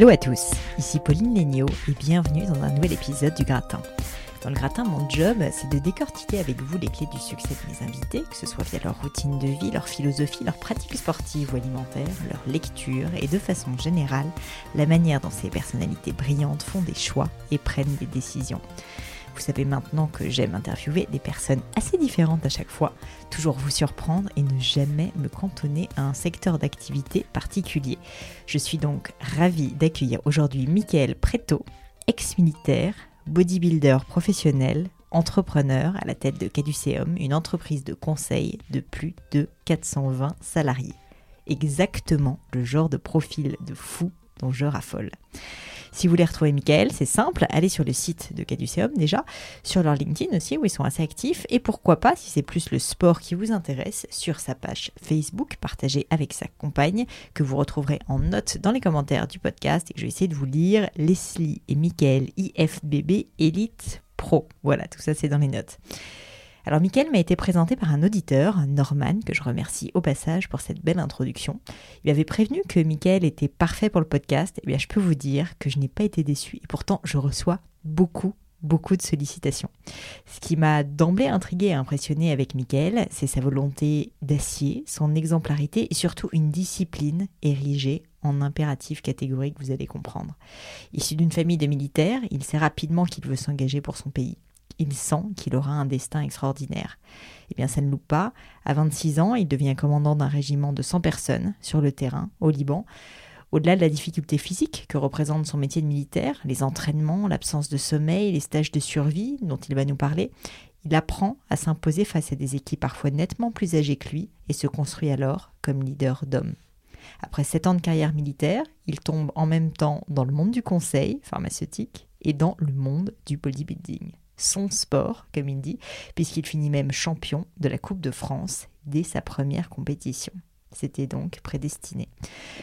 Hello à tous, ici Pauline Léniaud et bienvenue dans un nouvel épisode du Gratin. Dans le gratin, mon job, c'est de décortiquer avec vous les clés du succès de mes invités, que ce soit via leur routine de vie, leur philosophie, leur pratique sportive ou alimentaire, leur lecture et de façon générale, la manière dont ces personnalités brillantes font des choix et prennent des décisions. Vous savez maintenant que j'aime interviewer des personnes assez différentes à chaque fois, toujours vous surprendre et ne jamais me cantonner à un secteur d'activité particulier. Je suis donc ravie d'accueillir aujourd'hui Michael Preto, ex-militaire, bodybuilder professionnel, entrepreneur à la tête de Caduceum, une entreprise de conseil de plus de 420 salariés. Exactement le genre de profil de fou dont je raffole. Si vous voulez retrouver Michael, c'est simple, allez sur le site de Caduceum déjà, sur leur LinkedIn aussi où ils sont assez actifs, et pourquoi pas, si c'est plus le sport qui vous intéresse, sur sa page Facebook partagée avec sa compagne, que vous retrouverez en note dans les commentaires du podcast, et que je vais essayer de vous lire Leslie et Michael IFBB Elite Pro. Voilà, tout ça c'est dans les notes. Alors Mickaël m'a été présenté par un auditeur, Norman, que je remercie au passage pour cette belle introduction. Il avait prévenu que Mickaël était parfait pour le podcast, et eh bien je peux vous dire que je n'ai pas été déçu et pourtant je reçois beaucoup beaucoup de sollicitations. Ce qui m'a d'emblée intrigué et impressionné avec Mickaël, c'est sa volonté d'acier, son exemplarité et surtout une discipline érigée en impératif catégorique, vous allez comprendre. Issu d'une famille de militaires, il sait rapidement qu'il veut s'engager pour son pays il sent qu'il aura un destin extraordinaire. Eh bien, ça ne loupe pas. À 26 ans, il devient commandant d'un régiment de 100 personnes sur le terrain, au Liban. Au-delà de la difficulté physique que représente son métier de militaire, les entraînements, l'absence de sommeil, les stages de survie dont il va nous parler, il apprend à s'imposer face à des équipes parfois nettement plus âgées que lui et se construit alors comme leader d'hommes. Après sept ans de carrière militaire, il tombe en même temps dans le monde du conseil pharmaceutique et dans le monde du bodybuilding son sport, comme il dit, puisqu'il finit même champion de la Coupe de France dès sa première compétition. C'était donc prédestiné.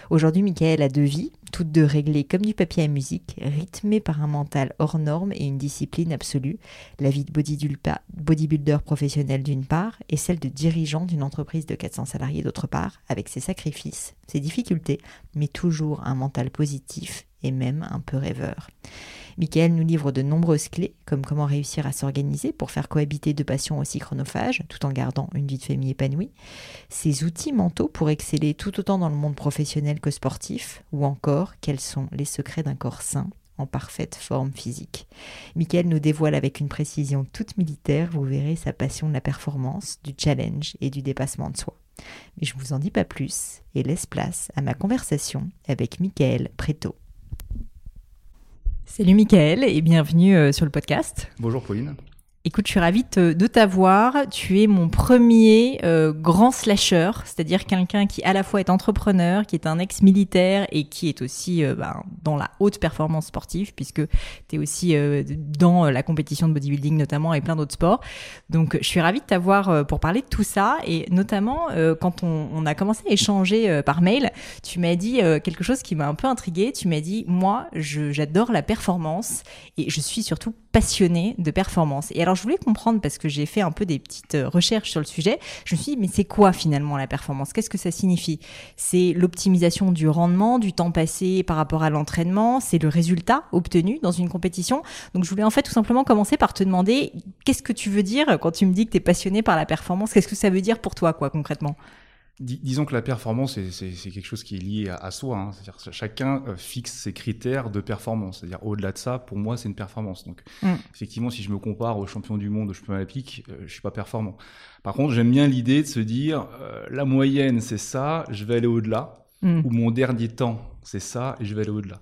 Aujourd'hui, Michael a deux vies, toutes deux réglées comme du papier à musique, rythmées par un mental hors norme et une discipline absolue. La vie de bodybuilder professionnel d'une part, et celle de dirigeant d'une entreprise de 400 salariés d'autre part, avec ses sacrifices, ses difficultés, mais toujours un mental positif et même un peu rêveur. Michael nous livre de nombreuses clés, comme comment réussir à s'organiser pour faire cohabiter deux passions aussi chronophages, tout en gardant une vie de famille épanouie, ses outils mentaux pour exceller tout autant dans le monde professionnel que sportif, ou encore quels sont les secrets d'un corps sain en parfaite forme physique. Michael nous dévoile avec une précision toute militaire, vous verrez sa passion de la performance, du challenge et du dépassement de soi. Mais je ne vous en dis pas plus et laisse place à ma conversation avec Michael Preto. Salut Mickaël et bienvenue euh, sur le podcast. Bonjour Pauline. Écoute, je suis ravie de t'avoir. Tu es mon premier euh, grand slasher, c'est-à-dire quelqu'un qui à la fois est entrepreneur, qui est un ex-militaire et qui est aussi euh, ben, dans la haute performance sportive, puisque tu es aussi euh, dans la compétition de bodybuilding notamment et plein d'autres sports. Donc je suis ravie de t'avoir pour parler de tout ça et notamment quand on, on, a commencé à échanger par mail, tu m'as dit quelque chose qui m'a un peu intriguée. Tu m'as dit, moi, j'adore la performance et je suis surtout passionné de performance. Et alors, je voulais comprendre, parce que j'ai fait un peu des petites euh, recherches sur le sujet, je me suis dit, mais c'est quoi finalement la performance? Qu'est-ce que ça signifie? C'est l'optimisation du rendement, du temps passé par rapport à l'entraînement, c'est le résultat obtenu dans une compétition? Donc, je voulais en fait tout simplement commencer par te demander, qu'est-ce que tu veux dire quand tu me dis que tu es passionné par la performance? Qu'est-ce que ça veut dire pour toi, quoi, concrètement? Disons que la performance, c'est quelque chose qui est lié à, soi. Hein. C'est-à-dire chacun euh, fixe ses critères de performance. C'est-à-dire au-delà de ça, pour moi, c'est une performance. Donc, mm. effectivement, si je me compare aux champions du monde, aux champions olympiques, euh, je suis pas performant. Par contre, j'aime bien l'idée de se dire, euh, la moyenne, c'est ça, je vais aller au-delà. Mm. Ou mon dernier temps, c'est ça, et je vais aller au-delà.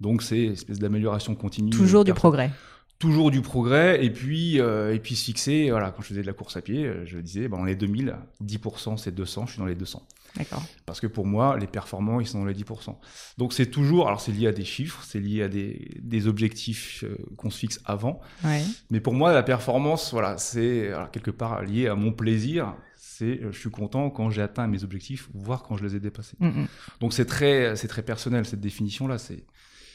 Donc, c'est une espèce d'amélioration continue. Toujours du progrès toujours du progrès et puis euh, et puis se fixer voilà quand je faisais de la course à pied euh, je disais bon, on est 2000 10% c'est 200 je suis dans les 200 d'accord. Parce que pour moi les performants ils sont dans les 10% donc c'est toujours alors c'est lié à des chiffres c'est lié à des, des objectifs euh, qu'on se fixe avant. Ouais. mais pour moi la performance voilà c'est quelque part lié à mon plaisir c'est je suis content quand j'ai atteint mes objectifs voire quand je les ai dépassés. Mm, mm. donc c'est très c'est très personnel cette définition là c'est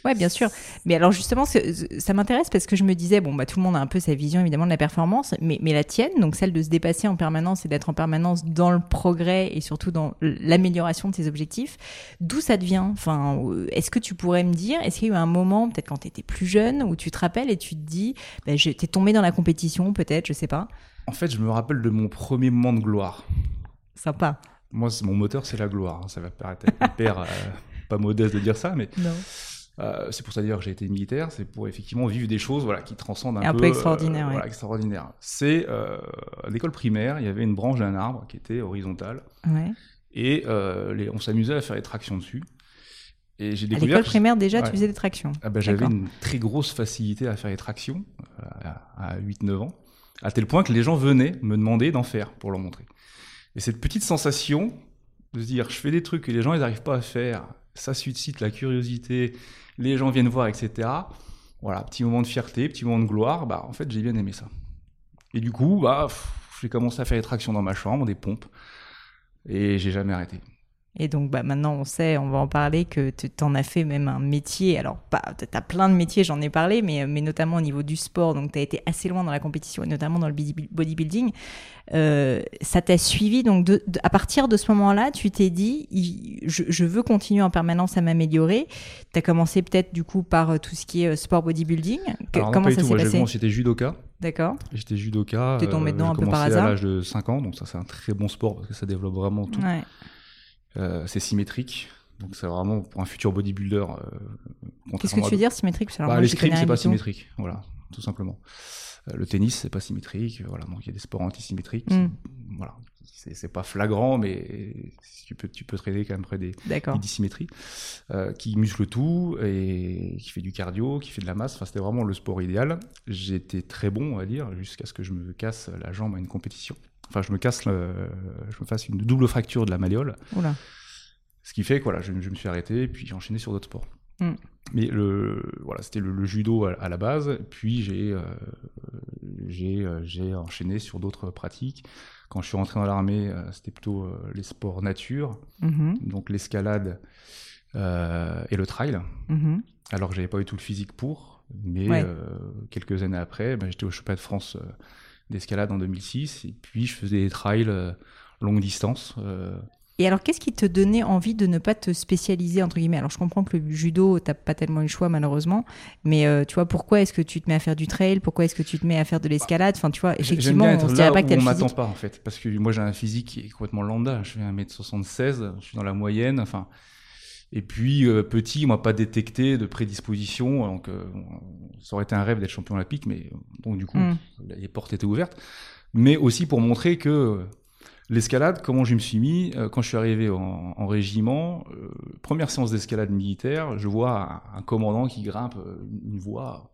Ouais, bien sûr. Mais alors justement, ça m'intéresse parce que je me disais, bon, bah, tout le monde a un peu sa vision évidemment de la performance, mais, mais la tienne, donc celle de se dépasser en permanence et d'être en permanence dans le progrès et surtout dans l'amélioration de ses objectifs, d'où ça devient? Enfin, euh, est-ce que tu pourrais me dire, est-ce qu'il y a eu un moment, peut-être quand tu étais plus jeune, où tu te rappelles et tu te dis, bah, t'es tombé dans la compétition, peut-être, je sais pas? En fait, je me rappelle de mon premier moment de gloire. Sympa. Moi, mon moteur, c'est la gloire. Hein. Ça va paraître hyper euh, pas modeste de dire ça, mais. Non. Euh, c'est pour ça dire que j'ai été militaire, c'est pour effectivement vivre des choses voilà, qui transcendent un, un peu, extraordinaire. Euh, voilà, extraordinaire. C'est euh, à l'école primaire, il y avait une branche d'un arbre qui était horizontale, ouais. et les, on s'amusait à faire des tractions dessus. Et j'ai découvert. À l'école primaire déjà, tu faisais des tractions. Ah ben, j'avais une très grosse facilité à faire des tractions à, 8-9 ans, à tel point que les gens venaient me demander d'en faire pour leur montrer. Et cette petite sensation de se dire, je fais des trucs que les gens ils n'arrivent pas à faire, ça suscite la curiosité, les gens viennent voir, etc. Voilà, petit moment de fierté, petit moment de gloire, bah en fait j'ai bien aimé ça. Et du coup, bah j'ai commencé à faire des tractions dans ma chambre, des pompes, et j'ai jamais arrêté. Et donc bah, maintenant, on sait, on va en parler, que tu en as fait même un métier. Alors, tu as plein de métiers, j'en ai parlé, mais, mais notamment au niveau du sport. Donc, tu as été assez loin dans la compétition, et notamment dans le bodybuilding. Euh, ça t'a suivi. Donc, à partir de ce moment-là, tu t'es dit, je, veux continuer en permanence à m'améliorer. Tu as commencé peut-être du coup par euh, tout ce qui est euh, sport bodybuilding. comment ça s'est passé J'étais judoka. D'accord. J'étais judoka. Tu es tombé dedans un peu par hasard. à l'âge de 5 ans, donc ça c'est un très bon sport parce que ça développe vraiment tout. Ouais. Euh, c'est symétrique. Donc c'est vraiment pour un futur bodybuilder. Euh, Qu'est-ce que tu veux dire symétrique? Bah, L'escrime c'est pas symétrique, voilà, tout simplement. Euh, le tennis c'est pas symétrique, voilà. Donc il y a des sports antisymétriques. Mm. Voilà, c'est pas flagrant, mais tu peux tu peux traiter quand même près des, des dissymétries, qui muscle tout et qui fait du cardio, qui fait de la masse. Enfin c'était vraiment le sport idéal. J'étais très bon, on va dire, jusqu'à ce que je me casse la jambe à une compétition. Enfin, je me casse, le, je me fasse une double fracture de la malléole. Ce qui fait que voilà, je, me suis arrêté et puis j'ai enchaîné sur d'autres sports. Mm. Mais le, voilà, c'était le, judo à, la base. Puis j'ai, euh, euh, j'ai, enchaîné sur d'autres pratiques. Quand je suis rentré dans l'armée, euh, c'était plutôt les sports nature, mm-hmm. donc l'escalade et le trail. Mm-hmm. Alors que j'avais pas eu tout le physique pour. Mais quelques années après, ben, j'étais au championnat de France d'escalade en 2006. Et puis, je faisais des trails euh, longue distance. Euh. Et alors, qu'est-ce qui te donnait envie de ne pas te spécialiser, entre guillemets? Alors, je comprends que le judo, tu n'as pas tellement eu le choix, malheureusement. Mais euh, tu vois, pourquoi est-ce que tu te mets à faire du trail? Pourquoi est-ce que tu te mets à faire de l'escalade? Enfin, tu vois, effectivement, on se dirait pas que tu On m'attend pas, en fait. Parce que moi, j'ai un physique qui est complètement lambda. Je fais 1m76, je suis dans la moyenne. Enfin, et puis euh, petit, on m'a pas détecté de prédisposition, donc euh, ça aurait été un rêve d'être champion olympique, mais donc du coup mm. les portes étaient ouvertes. Mais aussi pour montrer que l'escalade, comment je me suis mis euh, quand je suis arrivé en, régiment, première séance d'escalade militaire, je vois un, commandant qui grimpe une voie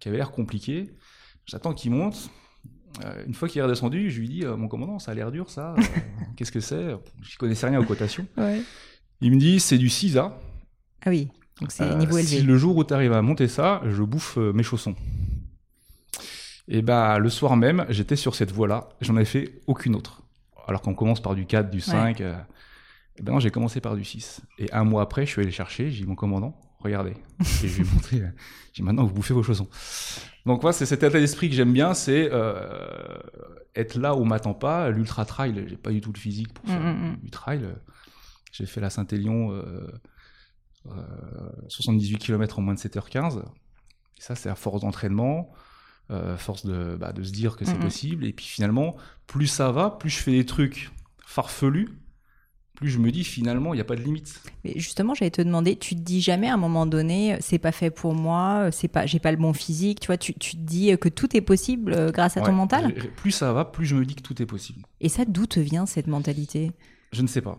qui avait l'air compliquée. J'attends qu'il monte. une fois qu'il est redescendu, je lui dis mon commandant, ça a l'air dur ça. Qu'est-ce que c'est Je connaissais rien aux cotations. Ouais. Il me dit, c'est du CISA. Ah oui, donc c'est euh, niveau élevé. Si le jour où tu arrives à monter ça, je bouffe euh, mes chaussons. Et bah, le soir même, j'étais sur cette voie-là. J'en avais fait aucune autre. Alors qu'on commence par du 4, du 5. et euh, ben non, j'ai commencé par du 6. Et un mois après, je suis allé chercher, j'ai dit mon commandant, regardez. Et je lui ai montré, j'ai dit, maintenant, vous bouffez vos chaussons. Donc, voilà, c'est cet état d'esprit que j'aime bien, c'est euh, être là où on m'attend pas. L'ultra trail, j'ai pas du tout le physique pour faire mm, mm, du trail. J'ai fait la Saint-Élion, euh, 78 euh, km en moins de 7h15. Et ça, c'est à force d'entraînement, euh, force de, bah, de, se dire que c'est possible. Et puis finalement, plus ça va, plus je fais des trucs farfelus, plus je me dis finalement, il n'y a pas de limite. Mais justement, j'allais te demander, tu te dis jamais à un moment donné, c'est pas fait pour moi, c'est pas, j'ai pas le bon physique, tu vois, tu, tu, te dis que tout est possible euh, grâce à ton mental? Plus ça va, plus je me dis que tout est possible. Et ça, d'où te vient cette mentalité? Je ne sais pas.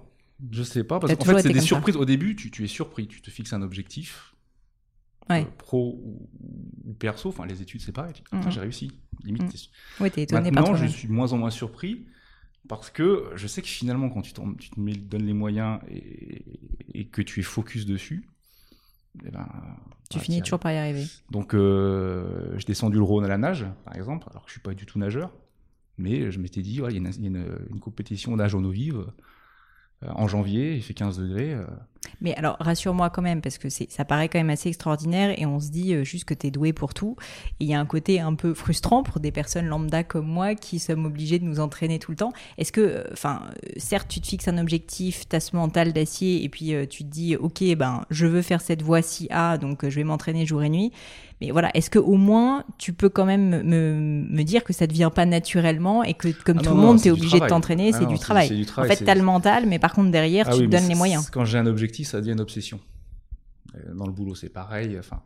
Je sais pas, parce qu'en fait, c'est des surprises. Au début, tu, tu, es surpris, tu te fixes un objectif, euh, pro ou, perso, enfin, les études, c'est pareil. Mhm. j'ai réussi. Limite, mmh. Ouais, étonné Maintenant, je suis moins en moins surpris, parce que je sais que finalement, quand tu, tu te donnes les moyens et, que tu es focus dessus, eh ben, tu finis toujours par y arriver. Donc, euh, j'ai descendu le Rhône à la nage, par exemple, alors que je suis pas du tout nageur, mais je m'étais dit, il y a une, une, une compétition nage en eau vive en janvier, il fait 15 degrés. Euh. Mais alors, rassure-moi quand même, parce que ça paraît quand même assez extraordinaire et on se dit euh, juste que tu es doué pour tout. Et il y a un côté un peu frustrant pour des personnes lambda comme moi qui sommes obligés de nous entraîner tout le temps. Est-ce que, enfin, certes, tu te fixes un objectif, tu as ce mental d'acier et puis tu te dis, OK, ben, je veux faire cette voie-ci A, donc je vais m'entraîner jour et nuit. Mais voilà, est-ce que au moins tu peux quand même me, me dire que ça ne vient pas naturellement et que comme ah tout le monde, tu es obligé de t'entraîner, ah c'est du, travail. En fait, tu as le mental, mais par contre derrière, ah tu te donnes les moyens. Quand j'ai un objectif, ça devient une obsession. Dans le boulot, c'est pareil. Enfin,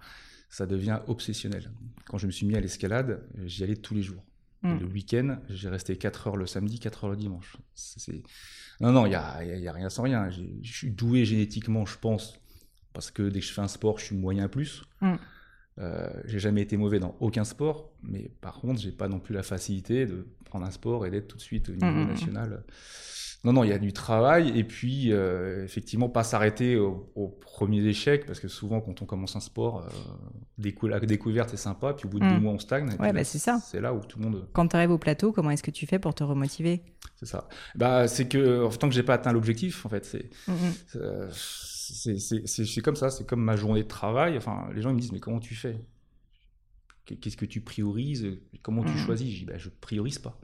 ça devient obsessionnel. Quand je me suis mis à l'escalade, j'y allais tous les jours. Hmm. Le week-end, j'ai resté 4 heures le samedi, 4 heures le dimanche. Non, non, il n'y a, y a, rien sans rien. Je suis doué génétiquement, je pense, parce que dès que je fais un sport, je suis moyen plus. Hmm. Euh, j'ai jamais été mauvais dans aucun sport, mais par contre, j'ai pas non plus la facilité de prendre un sport et d'être tout de suite au niveau mmh. national. Non, non, il y a du travail et puis euh, effectivement pas s'arrêter au, au, premier échec parce que souvent quand on commence un sport, euh, la découverte c'est sympa, puis au bout de deux mois on stagne. Ouais, bah, c'est ça. C'est là où tout le monde. Quand tu arrives au plateau, comment est-ce que tu fais pour te remotiver? C'est ça. Bah c'est que tant que j'ai pas atteint l'objectif, en fait, c'est c'est comme ça, c'est comme ma journée de travail. Enfin, les gens me disent, mais comment tu fais? Qu'est-ce que tu priorises? Comment tu mmh. choisis? Je dis, bah, je priorise pas.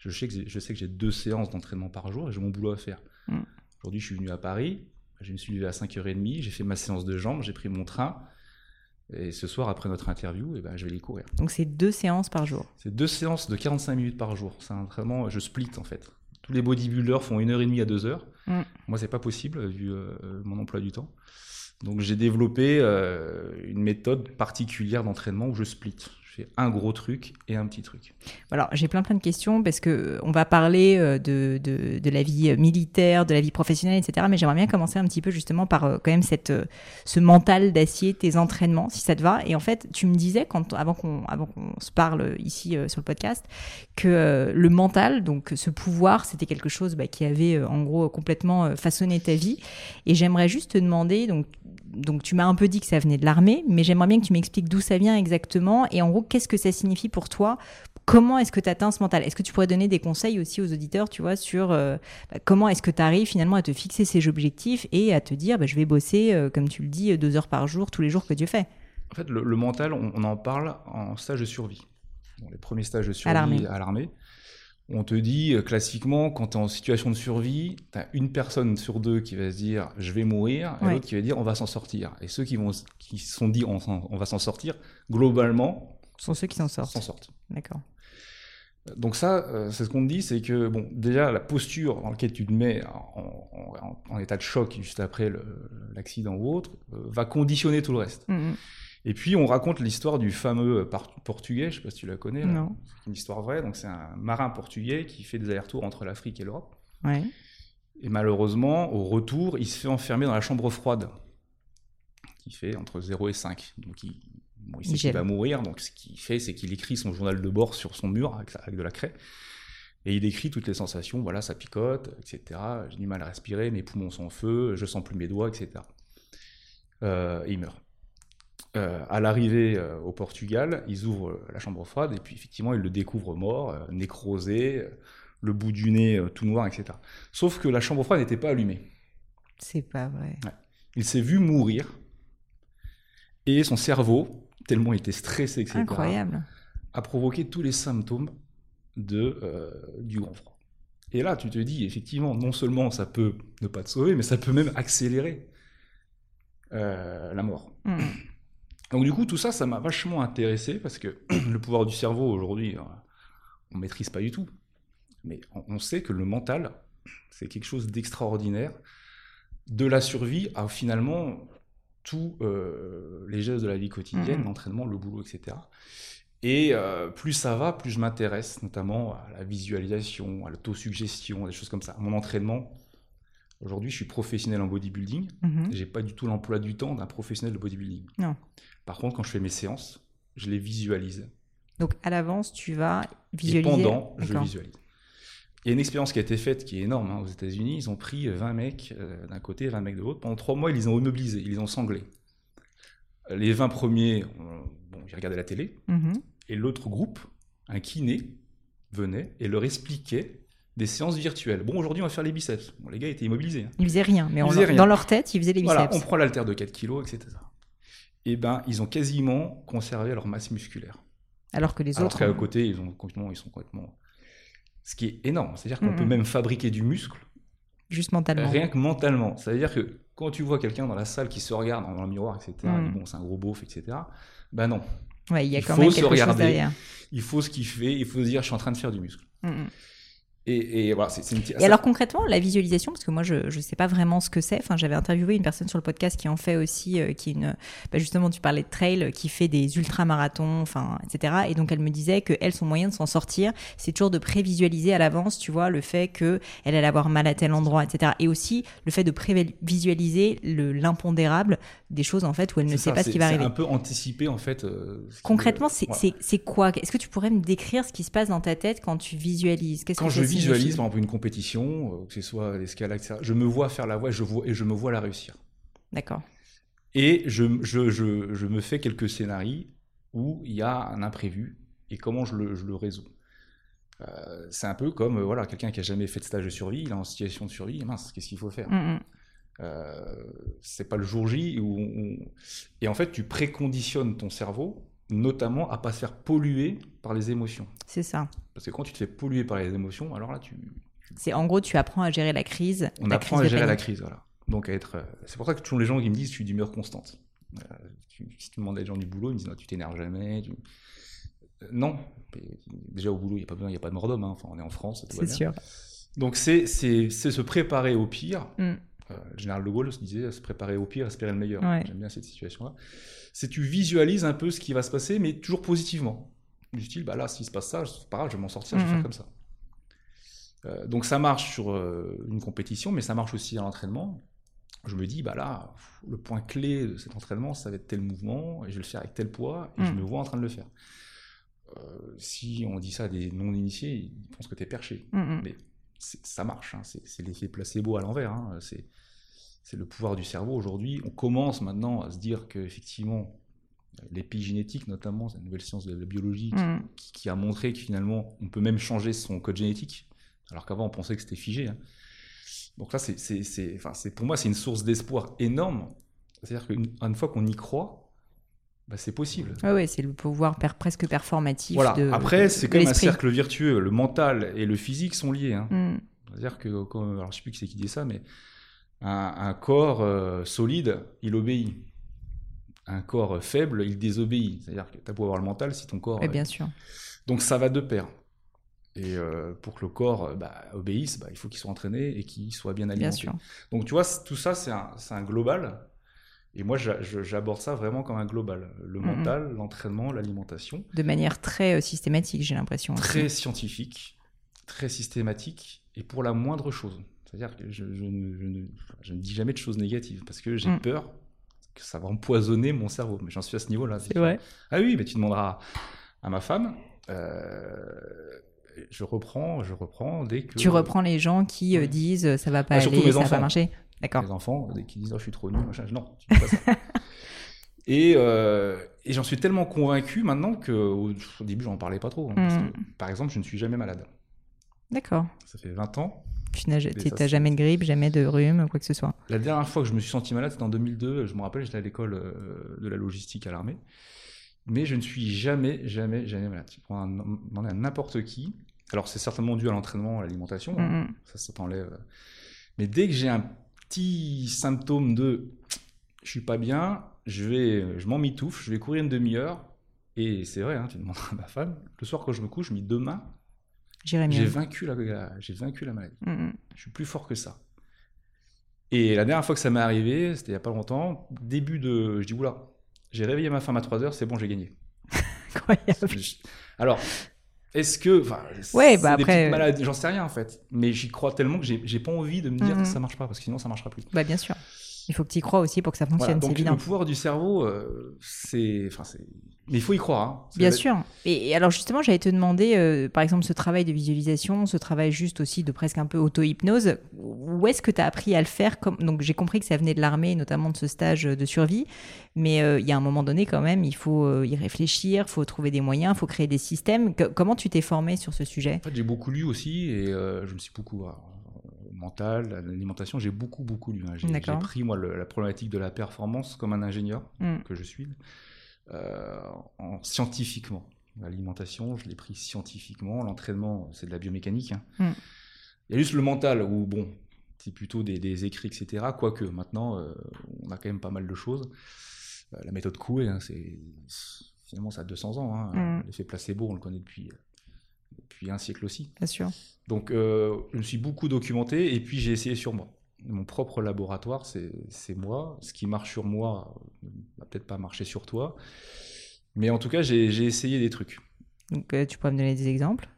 Je sais que j'ai deux séances d'entraînement par jour et j'ai mon boulot à faire. Mmh. Aujourd'hui, je suis venu à Paris, je me suis levé à 5h30, j'ai fait ma séance de jambes, j'ai pris mon train. Et ce soir, après notre interview, eh ben, je vais les courir. Donc c'est deux séances par jour C'est deux séances de 45 minutes par jour. C'est vraiment, je split en fait. Tous les bodybuilders font une heure et demie à deux heures. Mm. Moi, c'est pas possible vu euh, mon emploi du temps. Donc, j'ai développé euh, une méthode particulière d'entraînement où je split un gros truc et un petit truc. Alors, j'ai plein plein de questions parce que euh, on va parler euh, de, de, la vie militaire, de la vie professionnelle, etc. Mais j'aimerais bien commencer un petit peu justement par euh, quand même cette, ce mental d'acier, tes entraînements, si ça te va. Et en fait, tu me disais, quand, avant qu'on avant qu'on se parle ici sur le podcast, que le mental, donc ce pouvoir, c'était quelque chose bah, qui avait en gros complètement façonné ta vie. Et j'aimerais juste te demander, donc donc tu m'as un peu dit que ça venait de l'armée, mais j'aimerais bien que tu m'expliques d'où ça vient exactement et en gros qu'est-ce que ça signifie pour toi? Comment est-ce que tu atteins ce mental? Est-ce que tu pourrais donner des conseils aussi aux auditeurs, tu vois, sur euh, bah, comment est-ce que tu arrives finalement à te fixer ces objectifs et à te dire bah, je vais bosser, euh, comme tu le dis, deux heures par jour, tous les jours que Dieu fait? En fait, le, mental, on, en parle en stage de survie. les premiers stages de survie à l'armée on te dit euh, classiquement, quand tu es en situation de survie, tu as une personne sur deux qui va se dire je vais mourir, et l'autre qui va dire on va s'en sortir. Et ceux qui vont qui se sont dit on, va s'en sortir, globalement, sont ceux qui s'en sortent. S'en sortent. D'accord. Donc ça, euh, c'est ce qu'on te dit, c'est que bon, déjà la posture dans laquelle tu te mets en, état de choc juste après l'accident ou autre, euh, va conditionner tout le reste. Mmh, mmh. Et puis on raconte l'histoire du fameux portugais, je ne sais pas si tu la connais. Non. C'est une histoire vraie. Donc c'est un marin portugais qui fait des allers-retours entre l'Afrique et l'Europe. Ouais. Et malheureusement, au retour, il se fait enfermer dans la chambre froide, qui fait entre 0 et 5. Donc il, sait qu'il va mourir. Donc ce qu'il fait, c'est qu'il écrit son journal de bord sur son mur avec, avec, de la craie. Et il décrit toutes les sensations. Voilà, ça picote, etc. J'ai du mal à respirer, mes poumons sont en feu, je sens plus mes doigts, etc. Euh, et il meurt. Euh, à l'arrivée euh, au Portugal, ils ouvrent euh, la chambre froide et puis effectivement ils le découvrent mort, nécrosé, le bout du nez tout noir, etc. Sauf que la chambre froide n'était pas allumée. C'est pas vrai. Il s'est vu mourir Et son cerveau, tellement il était stressé, etc., Incroyable. a provoqué tous les symptômes de, du grand froid. Et là, tu te dis, effectivement, non seulement ça peut ne pas te sauver, mais ça peut même accélérer la mort. Mm. Donc du coup, tout ça, ça m'a vachement intéressé parce que le pouvoir du cerveau aujourd'hui, euh, on ne maîtrise pas du tout. Mais on, sait que le mental, c'est quelque chose d'extraordinaire. De la survie à finalement tous euh, les gestes de la vie quotidienne, Mhm. l'entraînement, le boulot, etc. Et euh, plus ça va, plus je m'intéresse notamment à la visualisation, à l'autosuggestion, des choses comme ça. Mon entraînement, aujourd'hui, je suis professionnel en bodybuilding. Mhm. J'ai pas du tout l'emploi du temps d'un professionnel de bodybuilding. Non. Par contre, quand je fais mes séances, je les visualise. Donc à l'avance, tu vas Et visualiser. pendant, je visualise. Il y a une expérience qui a été faite qui est énorme hein, aux États-Unis. Ils ont pris 20 mecs euh, d'un côté, 20 mecs de l'autre. Pendant trois mois, ils les ont immobilisés, ils les ont sanglés. Les 20 premiers, on- bon, ils regardaient la télé. Mhm. Et l'autre groupe, un kiné, venait et leur expliquait des séances virtuelles. Bon, aujourd'hui, on va faire les biceps. Bon, les gars étaient immobilisés. hein. Ils faisaient rien, mais Ils on- faisaient rien. dans leur tête, ils faisaient les biceps. Voilà, on prend l'haltère de 4 kg, etc. Et ben, ils ont quasiment conservé leur masse musculaire. Alors que les Alors autres. qu'à ont- côté, ils, ont, complètement- ils sont complètement... Ce qui est énorme. C'est-à-dire qu'on Mhm. peut même fabriquer du muscle Juste mentalement. rien que mentalement. C'est-à-dire que quand tu vois quelqu'un dans la salle qui se regarde dans le miroir, etc., dit, bon, c'est un gros beauf, etc., ben non. Ouais, il y a il quand faut même se chose regarder. derrière. Il faut ce qu'il fait, il faut se dire, je suis en train de faire du muscle. Mhm. Et, et voilà, c'est c'est une petite- Et alors concrètement, la visualisation, parce que moi je ne sais pas vraiment ce que c'est. Enfin, j'avais interviewé une personne sur le podcast qui en fait aussi, euh, qui est une, bah, justement, tu parlais de trail, qui fait des ultramarathons, enfin, etc. Et donc elle me disait que elle, son moyen de s'en sortir, c'est toujours de prévisualiser à l'avance, tu vois, le fait que elle allait avoir mal à tel endroit, etc. Et aussi le fait de prévisualiser le l'impondérable des choses en fait où elle ne sait pas ce qui va c'est arriver. un peu anticiper, en fait. euh, ce Concrètement, c'est voilà. quoi? Est-ce que tu pourrais me décrire ce qui se passe dans ta tête quand tu visualises? Qu'est-ce que je visualise, par exemple, une compétition, euh, que ce soit l'escalade, etc., je me vois faire la voie et je, vois, et je me vois la réussir. D'accord. Et je, je, je, je me fais quelques scénarios où il y a un imprévu et comment je le, je le résous. Euh, c'est un peu comme euh, voilà, quelqu'un qui a jamais fait de stage de survie, il est en situation de survie, mince, qu'est-ce qu'il faut faire? Mm, mm. Euh, C'est pas le jour J où on- Et en fait, tu préconditionnes ton cerveau, notamment à pas se faire polluer par les émotions. C'est ça. Parce que quand tu te fais polluer par les émotions, alors là, tu, C'est en gros, tu apprends à gérer la crise. on la apprend crise à gérer la crise. Voilà. Donc à être. euh, C'est pour ça que toujours les gens qui me disent je suis d'humeur constante. Euh, tu- si tu demandes à des gens du boulot, ils me disent non, tu t'énerves jamais. tu- Euh, non. Déjà au boulot, il n'y a pas besoin, il n'y a pas de mort d'homme. hein. Enfin, on est en France. C'est sûr. Donc c'est se préparer au pire. Mm. Général de Gaulle se disait se préparer au pire, espérer le meilleur. Ouais. J'aime bien cette situation-là. C'est tu visualises un peu ce qui va se passer, mais toujours positivement. Du style, bah là, s'il se passe ça, c'est pas grave, je vais m'en sortir, je vais faire comme ça. Euh, donc ça marche sur euh, une compétition, mais ça marche aussi à l'entraînement. Je me dis, bah là, le point clé de cet entraînement, ça va être tel mouvement, et je vais le faire avec tel poids, et je Mhm. me vois en train de le faire. Euh, si on dit ça à des non-initiés, ils pensent que tu es perché. Mm, mm. Mais ça marche, hein. c'est c'est l'effet placebo à l'envers. hein. C'est c'est le pouvoir du cerveau aujourd'hui. On commence maintenant à se dire qu'effectivement, l'épigénétique, notamment, c'est une nouvelle science de la biologie qui, Mm. qui- qui a montré que finalement, on peut même changer son code génétique, alors qu'avant, on pensait que c'était figé. hein. Donc là, c'est, c'est- c'est- enfin, c'est- pour moi, c'est une source d'espoir énorme. C'est-à-dire qu'une fois qu'on y croit, bah, c'est possible. Ouais, ouais, c'est le pouvoir per- presque performatif. Voilà. de- Après, c'est de quand même un l'esprit. cercle vertueux. Le mental et le physique sont liés. hein. Mm. C'est-à-dire que, comme, alors je sais plus qui c'est qui dit ça, mais un, un corps euh, solide, il obéit. Un corps faible, il désobéit. C'est-à-dire que tu as beau avoir le mental, si ton corps... Ouais, euh, bien sûr. Donc ça va de pair. Et euh, pour que le corps bah, obéisse, bah, il faut qu'il soit entraîné et qu'il soit bien alimenté. Bien sûr. Donc tu vois, tout ça, c'est un, global. Et moi, j'aborde ça vraiment comme un global. Le mental, l'entraînement, l'alimentation. De manière très euh, systématique, j'ai l'impression. Très scientifique, très systématique, et pour la moindre chose. C'est-à-dire que je, je ne, je ne- je ne dis jamais de choses négatives, parce que j'ai Mm. peur que ça va empoisonner mon cerveau. Mais j'en suis à ce niveau-là. C'est vrai. Ah oui, mais tu demanderas à ma femme. euh, je reprends, je reprends dès que. Tu reprends les gens qui euh, disent euh, ça va pas Ah, aller, ça va pas marcher. D'accord. Les enfants, dès qu'ils disent oh, je suis trop nul, machin, non, tu dis pas ça. et euh, et j'en suis tellement convaincu maintenant que au, au début, j'en parlais pas trop. hein, Mm. que, par exemple, je ne suis jamais malade. D'accord. Ça fait 20 ans. Tu n'as jamais de grippe, jamais de rhume, quoi que ce soit. La dernière fois que je me suis senti malade, c'était en 2002. Je me rappelle, j'étais à l'école euh, de la logistique à l'armée. Mais je ne suis jamais, jamais, jamais malade. Tu prends demander à n'importe qui. Alors, c'est certainement dû à l'entraînement, à l'alimentation. Hein. Ça, ça t'enlève. Mais dès que j'ai un petit symptôme de je suis pas bien, je vais, je m'en mitouffe, je vais courir une demi-heure. Et c'est vrai, hein, tu demandes à ma femme, le soir quand je me couche, je me dis demain, j'ai vaincu la, j'ai vaincu la maladie. Mm, mm. Je suis plus fort que ça. Et la dernière fois que ça m'est arrivé, c'était il y a pas longtemps, début de, je dis oula, j'ai réveillé ma femme à 3 heures, c'est bon, j'ai gagné. Incroyable. Alors, est-ce que, enfin, ouais, bah après, malades, j'en sais rien en fait, mais j'y crois tellement que j'ai pas envie de me dire que mm, ça marche pas parce que sinon ça marchera plus. Bah bien sûr. Il faut que tu y crois aussi pour que ça fonctionne, c'est évident. Le pouvoir du cerveau, euh, c'est, enfin, c'est mais il faut y croire. Hein. Bien sûr. Et, alors justement, j'allais te demander, euh, par exemple, ce travail de visualisation, ce travail juste aussi de presque un peu auto-hypnose, où est-ce que tu as appris à le faire comme... Donc j'ai compris que ça venait de l'armée, notamment de ce stage de survie, mais euh, il y a un moment donné quand même, il faut euh, y réfléchir, il faut trouver des moyens, il faut créer des systèmes. comment tu t'es formé sur ce sujet? En fait, j'ai beaucoup lu aussi et je me suis beaucoup... mental, l'alimentation, j'ai beaucoup, beaucoup lu. Hein. J'ai pris, moi, la problématique de la performance comme un ingénieur mm. que je suis. Euh, en, scientifiquement. L'alimentation, je l'ai pris scientifiquement. L'entraînement, c'est de la biomécanique. Hein. Mm. Il y a juste le mental où, bon, c'est plutôt des, écrits, etc. Quoique, maintenant, euh, on a quand même pas mal de choses. Euh, la méthode Coué, hein, c'est finalement, ça a 200 ans. Hein. Mm. L'effet placebo, on le connaît depuis, depuis un siècle aussi. Bien sûr. Donc, je me suis beaucoup documenté et puis j'ai essayé sur moi mon propre laboratoire, c'est moi. Ce qui marche sur moi va peut-être pas marcher sur toi. Mais en tout cas, j'ai essayé des trucs. Donc, euh, tu pourrais me donner des exemples?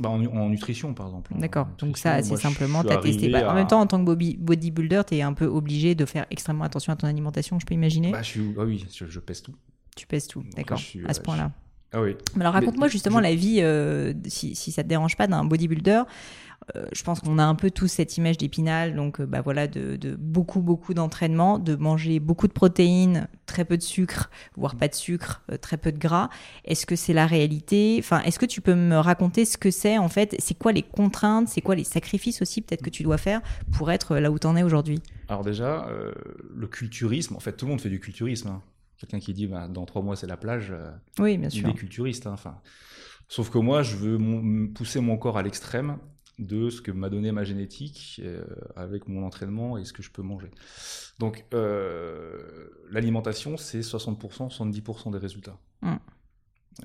Bah, en, nutrition, par exemple. D'accord. Donc, ça, c'est simplement, tu as testé. Bah, en même temps, en tant que bodybuilder, tu es un peu obligé de faire extrêmement attention à ton alimentation, je peux imaginer? Bah, je suis... ah oui, je, pèse tout. Tu pèses tout, d'accord. À ce point-là. Ah oui. alors raconte-moi justement la vie, euh, si, si ça te dérange pas, d'un bodybuilder. Euh, je pense qu'on a un peu tous cette image d'épinal, donc euh, bah voilà, de, beaucoup, beaucoup d'entraînement, de manger beaucoup de protéines, très peu de sucre, voire pas de sucre, euh, très peu de gras. Est-ce que c'est la réalité? Enfin, est-ce que tu peux me raconter ce que c'est en fait? C'est quoi les contraintes? C'est quoi les sacrifices aussi peut-être que tu dois faire pour être là où tu en es aujourd'hui? Alors déjà, le culturisme, en fait, tout le monde fait du culturisme. Hein. Quelqu'un qui dit bah, dans trois mois c'est la plage, oui, bien sûr. il est culturiste. Hein, enfin. Sauf que moi, je veux pousser mon corps à l'extrême de ce que m'a donné ma génétique euh, avec mon entraînement et ce que je peux manger. Donc euh, l'alimentation, c'est 60%, 70% des résultats. Mm.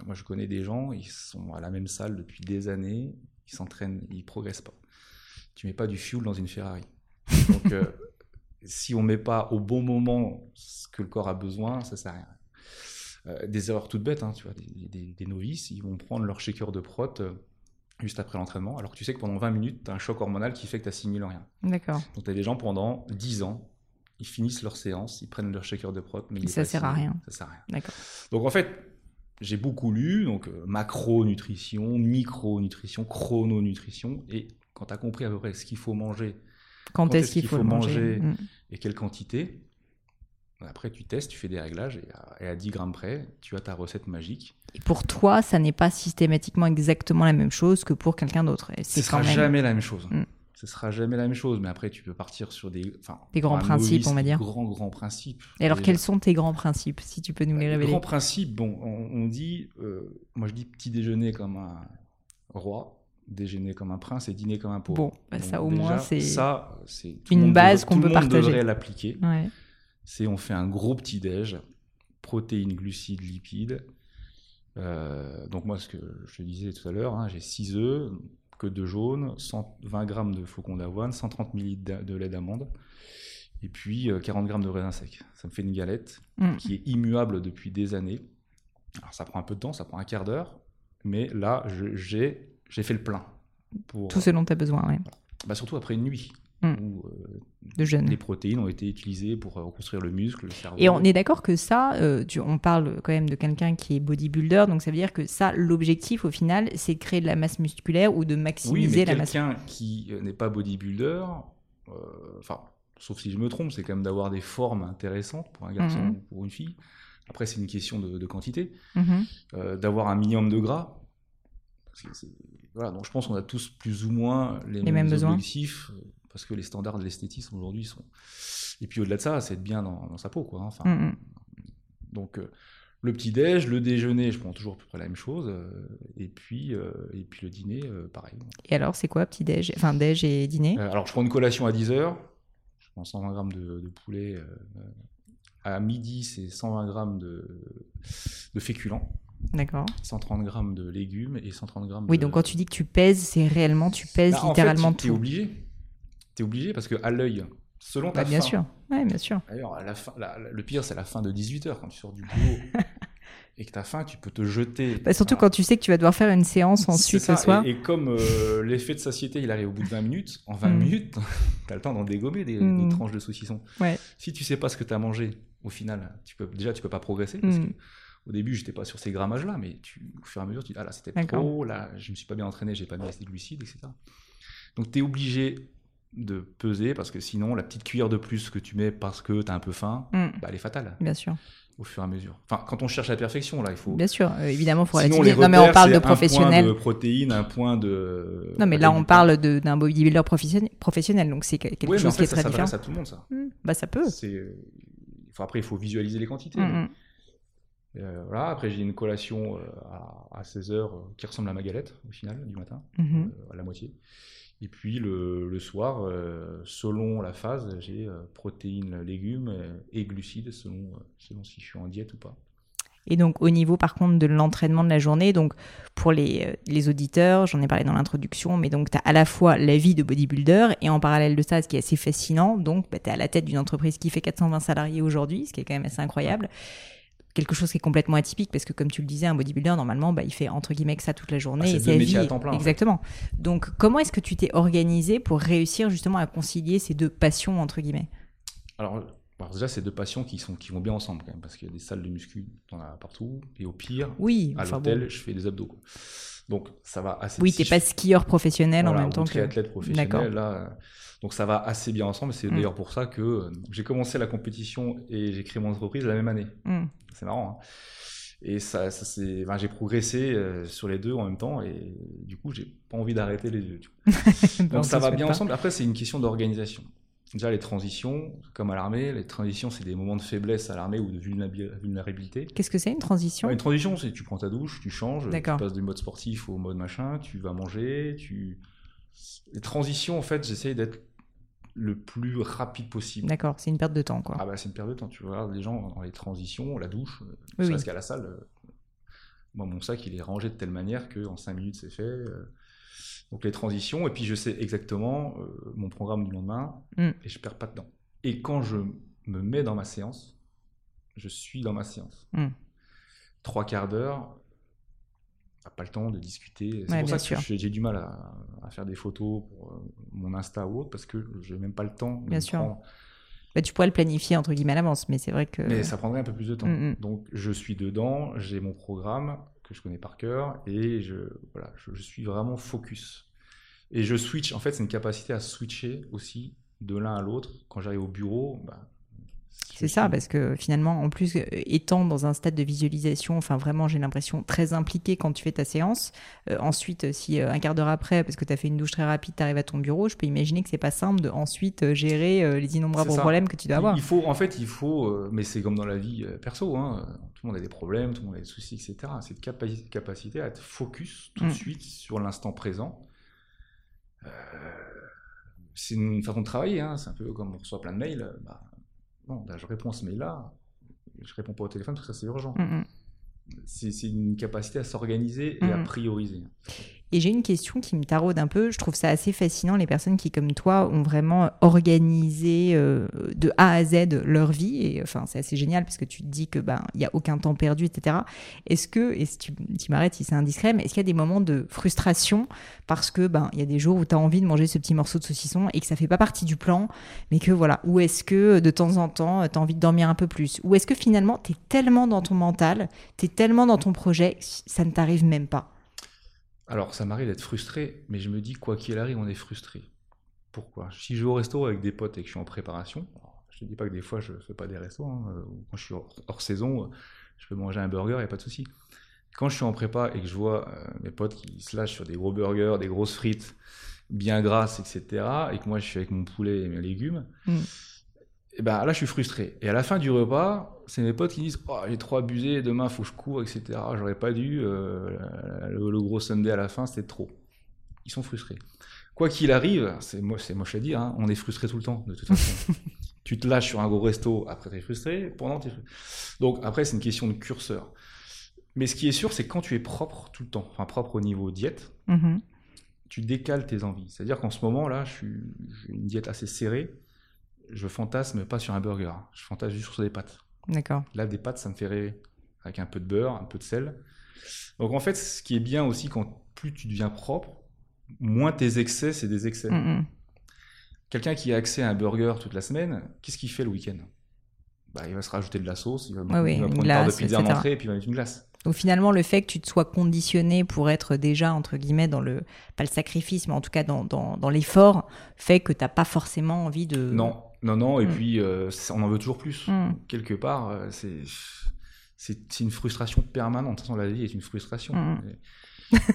Moi, je connais des gens, ils sont à la même salle depuis des années, ils s'entraînent, ils progressent pas. Tu mets pas du fuel dans une Ferrari. Donc euh, si on met pas au bon moment ce que le corps a besoin, ça sert à rien. des erreurs toutes bêtes, hein, tu vois, des, des, novices, ils vont prendre leur shaker de prot juste après l'entraînement, alors que tu sais que pendant 20 minutes, tu as un choc hormonal qui fait que tu assimiles rien. D'accord. Donc tu as des gens pendant 10 ans, ils finissent leur séance, ils prennent leur shaker de prot, mais ça sert à rien. Ça sert à rien. D'accord. Donc en fait, j'ai beaucoup lu, donc euh, macronutrition, micronutrition, chrononutrition, et quand tu as compris à peu près ce qu'il faut manger, quand, est-ce qu'il faut, manger, mm. et quelle quantité, après, tu testes, tu fais des réglages et à, 10 grammes près, tu as ta recette magique. Et pour toi, ça n'est pas systématiquement exactement la même chose que pour quelqu'un d'autre. Ce sera jamais la même chose. Mm. Ce sera jamais la même chose, mais après, tu peux partir sur des, des grands principes, on va dire. Grands, grands principes. Et alors, quels sont tes grands principes, si tu peux nous les révéler? Les grands principes, bon, on, dit, euh, moi je dis petit déjeuner comme un roi, déjeuner comme un prince et dîner comme un pauvre. Bon, bah, ça au moins, c'est une base qu'on peut partager. devrait l'appliquer. Ouais c'est on fait un gros petit-déj, protéines, glucides, lipides. Euh, donc moi, ce que je te disais tout à l'heure, hein, j'ai 6 œufs, que de jaune, 120 grammes de flocons d'avoine, 130 ml de lait d'amande, et puis 40 euh, grammes de raisin sec. Ça me fait une galette mm. qui est immuable depuis des années. Alors ça prend un peu de temps, ça prend un quart d'heure, mais là, j'ai fait le plein. Pour, Tout ce dont tu as besoin, oui. Bah, surtout après une nuit. Mm. où euh, les protéines ont été utilisées pour euh, reconstruire le muscle, le cerveau. Et on est d'accord que ça, euh, on parle quand même de quelqu'un qui est bodybuilder, donc ça veut dire que ça, l'objectif au final, c'est de créer de la masse musculaire ou de maximiser la masse. Quelqu'un qui n'est pas bodybuilder, enfin, sauf si je me trompe, c'est quand même d'avoir des formes intéressantes pour un garçon mm-hmm. ou pour une fille. Après, c'est une question de, quantité. Mm-hmm. d'avoir un minimum de gras. voilà, donc je pense qu'on a tous plus ou moins les, mêmes, objectifs, parce que les standards de l'esthétisme aujourd'hui sont. Et puis au-delà de ça, c'est être bien dans, sa peau, quoi. Hein, enfin, mm, mm. Donc le petit-déj, le déjeuner, je prends toujours à peu près la même chose. et, puis, et puis le dîner, pareil. Et alors, c'est quoi petit-déj Enfin, déj et dîner? Alors, je prends une collation à 10h. Je prends 120 grammes de, de poulet à midi, c'est 120 grammes de, de féculents. D'accord. 130 grammes de légumes et 130 grammes Oui, donc quand tu dis que tu pèses, c'est réellement, tu pèses bah, littéralement en fait, tu, es obligé. Tu es obligé parce qu'à l'œil, selon ta bah, bien Sûr. Ouais, bien sûr. D'ailleurs, à la fin, le pire, c'est la fin de 18h quand tu sors du boulot. et que tu as faim, tu peux te jeter. Bah, surtout quand tu sais que tu vas devoir faire une séance ensuite ce soir. Et, comme euh, l'effet de satiété, il arrive au bout de 20 minutes, en 20 mm. minutes, tu as le temps d'en dégommer des, mm. des, tranches de saucisson. Ouais. Si tu sais pas ce que tu as mangé, au final, tu peux, déjà, tu peux pas progresser. Parce mm. que au début, j'étais pas sur ces grammages-là, mais tu, au fur et à mesure, tu dis, ah là, c'était trop, là, je me suis pas bien entraîné, j'ai pas mis assez de glucides, etc. Donc, tu es obligé de peser parce que sinon, la petite cuillère de plus que tu mets parce que tu as un peu faim, mm. bah, elle est fatale. Bien sûr. Au fur et à mesure. Enfin, quand on cherche la perfection, là, il faut. Bien sûr, euh, évidemment, il faut Sinon, non, mais on parle de professionnel. Un point de protéines, un point de. Non, mais là, on parle d'un bodybuilder professionnel, donc c'est quelque chose qui est très différent. Ça à tout le monde, ça. Mm. Bah, ça peut. C'est après, il faut visualiser les quantités. Mm, mm. Euh, voilà. Après, j'ai une collation euh, à, 16h euh, qui ressemble à ma galette au final du matin, mm-hmm. à la moitié. Et puis le, soir, selon la phase, j'ai protéines, légumes et glucides selon, selon si je suis en diète ou pas. Et donc au niveau par contre de l'entraînement de la journée, donc pour les, euh, les auditeurs, j'en ai parlé dans l'introduction, mais donc tu as à la fois la vie de bodybuilder et en parallèle de ça, ce qui est assez fascinant, donc bah, tu es à la tête d'une entreprise qui fait 420 salariés aujourd'hui, ce qui est quand même assez incroyable. Quelque chose qui est complètement atypique parce que comme tu le disais, un bodybuilder normalement, bah, il fait entre guillemets que ça toute la journée. Ah, c'est vie. à temps plein. Exactement. Donc comment est-ce que tu t'es organisé pour réussir justement à concilier ces deux passions entre guillemets? Alors alors déjà, c'est deux passions qui, sont, qui vont bien ensemble quand même, parce qu'il y a des salles de muscu, t'en as partout, et au pire, oui, à l'hôtel, je fais des abdos. Donc ça va assez. Oui, t'es pas skieur professionnel en même temps que. athlète professionnel là. Donc ça va assez bien ensemble. C'est mm. d'ailleurs pour ça que euh, j'ai commencé la compétition et j'ai créé mon entreprise la même année. Mm. C'est marrant. Hein et ça, ça c'est, j'ai progressé euh, sur les deux en même temps et du coup j'ai pas envie d'arrêter les deux. Donc ça va bien ensemble. Après c'est une question d'organisation. Déjà, les transitions, comme à l'armée, les transitions, c'est des moments de faiblesse à l'armée ou de vulnérabilité. Qu'est-ce que c'est une transition? Une transition, c'est tu prends ta douche, tu changes, tu passes du mode sportif au mode machin, tu vas manger, tu. Les transitions, en fait, j'essaye d'être le plus rapide possible. D'accord, c'est une perte de temps, quoi. Ah bah, c'est une perte de temps. Tu vois, les gens dans les transitions, la douche, oui, qu'à la salle. Euh, moi, mon sac, il est rangé de telle manière qu'en 5 minutes, c'est fait. Euh, donc les transitions, et puis je sais exactement euh, mon programme du lendemain, mm. et je perds pas de temps. Et quand je me mets dans ma séance, je suis dans ma séance. Mm. Trois quarts d'heure, pas le temps de discuter. C'est pour ça que j'ai du mal à, faire des photos pour euh, mon Insta ou autre, parce que je n'ai même pas le temps. Bien sûr. Bah, tu pourrais le planifier entre guillemets à l'avance, mais c'est vrai que. Mais ça prendrait un peu plus de temps. Mm, Donc je suis dedans, j'ai mon programme, que je connais par cœur et je, voilà, je, suis vraiment focus. Et je switch, en fait, c'est une capacité à switcher aussi de l'un à l'autre. Quand j'arrive au bureau, bah, c'est ça, parce que finalement, en plus, euh, étant dans un stade de visualisation, enfin vraiment, j'ai l'impression très impliqué quand tu fais ta séance. Euh, ensuite, euh, si un quart d'heure après, parce que tu as fait une douche très rapide, tu arrives à ton bureau, je peux imaginer que c'est pas simple de ensuite gérer les innombrables problèmes que tu dois avoir. Il faut, en fait, il faut, mais c'est comme dans la vie perso, hein, tout le monde a des problèmes, tout le monde a des soucis, etc. Cette capacité à être focus tout de mm. suite sur l'instant présent. c'est une façon de travailler, hein. c'est un peu comme on reçoit plein de mails. Bah, non, je réponds à ce mail-là, je réponds pas au téléphone parce que ça c'est urgent. Mm. C'est une capacité à s'organiser et à prioriser. Et j'ai une question qui me taraude un peu. Je trouve ça assez fascinant, les personnes qui, comme toi, ont vraiment organisé euh, de A à Z leur vie. Et enfin, c'est assez génial parce que tu te dis que ben il y a aucun temps perdu, etc. Est-ce que, et si tu, m'arrêtes si c'est indiscret, mais est-ce qu'il y a des moments de frustration parce que ben il y a des jours où tu as envie de manger ce petit morceau de saucisson et que ça fait pas partie du plan, mais que voilà, ou est-ce que de temps en temps tu as envie de dormir un peu plus, ou est-ce que finalement tu es tellement dans ton mental, tu es tellement dans ton projet, ça ne t'arrive même pas? Alors, ça m'arrive d'être frustré, mais je me dis, quoi qu'il arrive, on est frustré. Pourquoi? Si je vais au resto avec des potes et que je suis en préparation, je ne dis pas que des fois je ne fais pas des restos, hein, euh, quand je suis hors, saison, je peux manger un burger, il n'y a pas de souci. Quand je suis en prépa et que je vois mes potes qui se lâchent sur des gros burgers, des grosses frites bien grasses, etc., et que moi je suis avec mon poulet et mes légumes, mm. et ben là je suis frustré. Et à la fin du repas, c'est mes potes qui disent oh, j'ai trop abusé, demain faut que je cours, etc. J'aurais pas dû, le, gros Sunday à la fin c'était trop. Ils sont frustrés. Quoi qu'il arrive, c'est moche à dire, hein, on est frustré tout le temps de toute façon. tu te lâches sur un gros resto, après tu es frustré, pendant tu es frustré. Donc après, c'est une question de curseur. Mais ce qui est sûr, c'est quand tu es propre tout le temps, enfin propre au niveau diète, mm-hmm. tu décales tes envies. C'est-à-dire qu'en ce moment, là, j'ai une diète assez serrée. Je fantasme pas sur un burger, je fantasme juste sur des pâtes. D'accord. Là, des pâtes, ça me fait rêver. Avec un peu de beurre, un peu de sel. Donc en fait, ce qui est bien aussi, quand plus tu deviens propre, moins tes excès, c'est des excès. Mm-hmm. Quelqu'un qui a accès à un burger toute la semaine, qu'est-ce qu'il fait le week-end? Bah, Il va se rajouter de la sauce, il va, prendre une part de pizza en entrée et puis il va mettre une glace. Donc finalement, le fait que tu te sois conditionné pour être déjà, entre guillemets, dans le, pas le sacrifice, mais en tout cas dans, dans, l'effort, fait que tu n'as pas forcément envie de... Non, non, non, et mm. puis euh, on en veut toujours plus. Mm. Quelque part, euh, c'est c'est une frustration permanente. De toute façon, la vie est une frustration. Mm.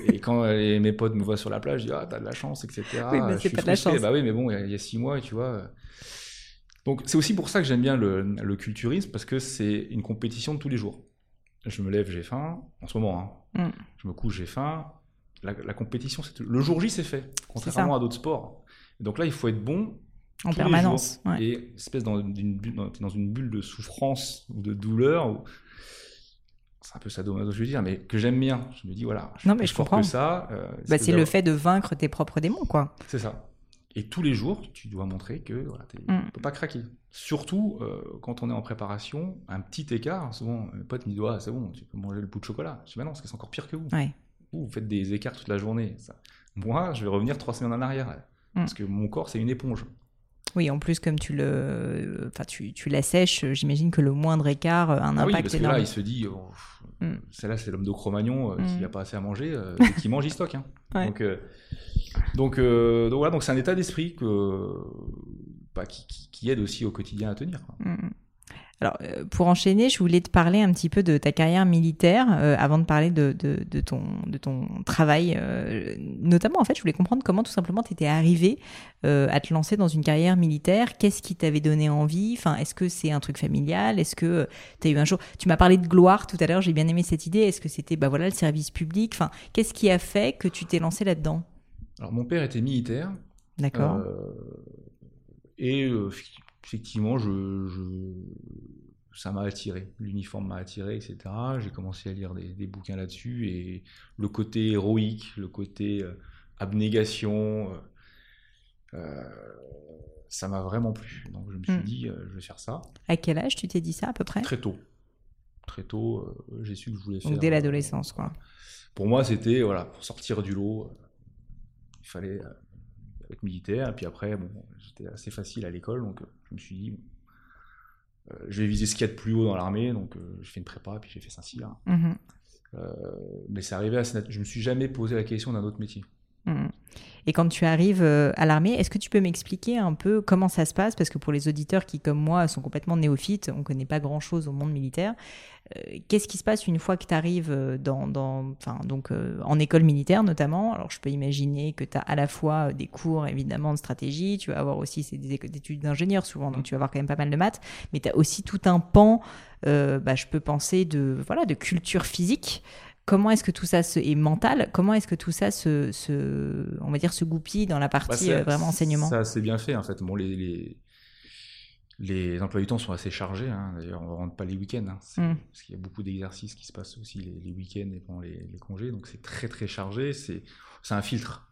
et quand mes potes me voient sur la plage, je dis Ah, t'as de la chance, etc. Oui, mais c'est pas de la chance. Bah oui, mais bon, il y, a six mois, tu vois. Donc, c'est aussi pour ça que j'aime bien le, le, culturisme, parce que c'est une compétition de tous les jours. Je me lève, j'ai faim. En ce moment, hein. Je me couche, j'ai faim. La, compétition, c'est le jour J, c'est fait, contrairement à d'autres sports. donc là, il faut être bon en permanence. Et espèce dans une, dans une bulle de souffrance ou de douleur c'est un peu ça je veux dire, mais que j'aime bien. Je me dis, voilà, je, non, mais je comprends. que ça. Euh, bah, c'est le fait de vaincre tes propres démons, quoi. C'est ça. Et tous les jours, tu dois montrer que voilà, tu ne mm. peux pas craquer. Surtout euh, quand on est en préparation, un petit écart, souvent, mes potes me disent, c'est bon, tu peux manger le bout de chocolat. Je dis, bah non, parce que c'est encore pire que vous. Vous, vous faites des écarts toute la journée. Ça. Moi, je vais revenir trois semaines en arrière. Mm. Parce que mon corps, c'est une éponge. Oui, en plus, comme tu le, enfin, tu, tu l'assèches, j'imagine que le moindre écart a un ah impact oui, parce Que là, il se dit, oh, mm. celle-là, c'est l'homme de Cro-Magnon, euh, n'a mm. pas assez à manger, euh, qui mange, il stocke. Hein. Donc, euh, donc, euh, donc, voilà, donc c'est un état d'esprit que, bah, qui, qui, aide aussi au quotidien à tenir. Mm, alors, euh, pour enchaîner, je voulais te parler un petit peu de ta carrière militaire euh, avant de parler de, de, ton, de ton travail. Euh, notamment, en fait, je voulais comprendre comment tout simplement tu étais arrivé à te lancer dans une carrière militaire. Qu'est-ce qui t'avait donné envie? Enfin, Est-ce que c'est un truc familial? Est-ce que tu as eu un jour. Tu m'as parlé de gloire tout à l'heure, j'ai bien aimé cette idée. Est-ce que c'était bah, voilà, le service public? Enfin, Qu'est-ce qui a fait que tu t'es lancé là-dedans? Alors, mon père était militaire. D'accord. et effectivement, je, ça m'a attiré. L'uniforme m'a attiré, etc. J'ai commencé à lire des, bouquins là-dessus et le côté héroïque, le côté euh, abnégation, euh, euh, ça m'a vraiment plu. Donc je me suis hmm. dit, je vais faire ça. À quel âge tu t'es dit ça à peu près? Très tôt. Très tôt, j'ai su que je voulais faire. Donc dès l'adolescence, quoi. Pour moi, c'était voilà, pour sortir du lot, il fallait être militaire. Et puis après, bon, j'étais assez facile à l'école, donc je me suis dit, euh, je vais viser ce qu'il y a de plus haut dans l'armée, donc euh, je fais une prépa, puis j'ai fait Saint-Cyr. Mhm. Euh, mais c'est arrivé à Je me suis jamais posé la question d'un autre métier. Mhm. Et quand tu arrives à l'armée, est-ce que tu peux m'expliquer un peu comment ça se passe? Parce que pour les auditeurs qui, comme moi, sont complètement néophytes, on ne connaît pas grand-chose au monde militaire. Euh, qu'est-ce qui se passe une fois que tu arrives euh, dans, enfin, donc, euh, en école militaire notamment? Alors je peux imaginer que tu as à la fois des cours évidemment de stratégie, tu vas avoir aussi des études d'ingénieur souvent, donc tu vas avoir quand même pas mal de maths, mais tu as aussi tout un pan, bah, je peux penser, de, voilà, de culture physique comment est-ce que tout ça se, est mental Comment est-ce que tout ça se, se, on va dire, se goupille dans la bah, partie vraiment enseignement? Ça, c'est bien fait en fait. Bon, les, les emplois du temps sont assez chargés. Hein. D'ailleurs, on ne rentre pas les week-ends. Hein. Mm. Parce qu'il y a beaucoup d'exercices qui se passent aussi les, week-ends et pendant les, congés. Donc, c'est très, très chargé. C'est un filtre.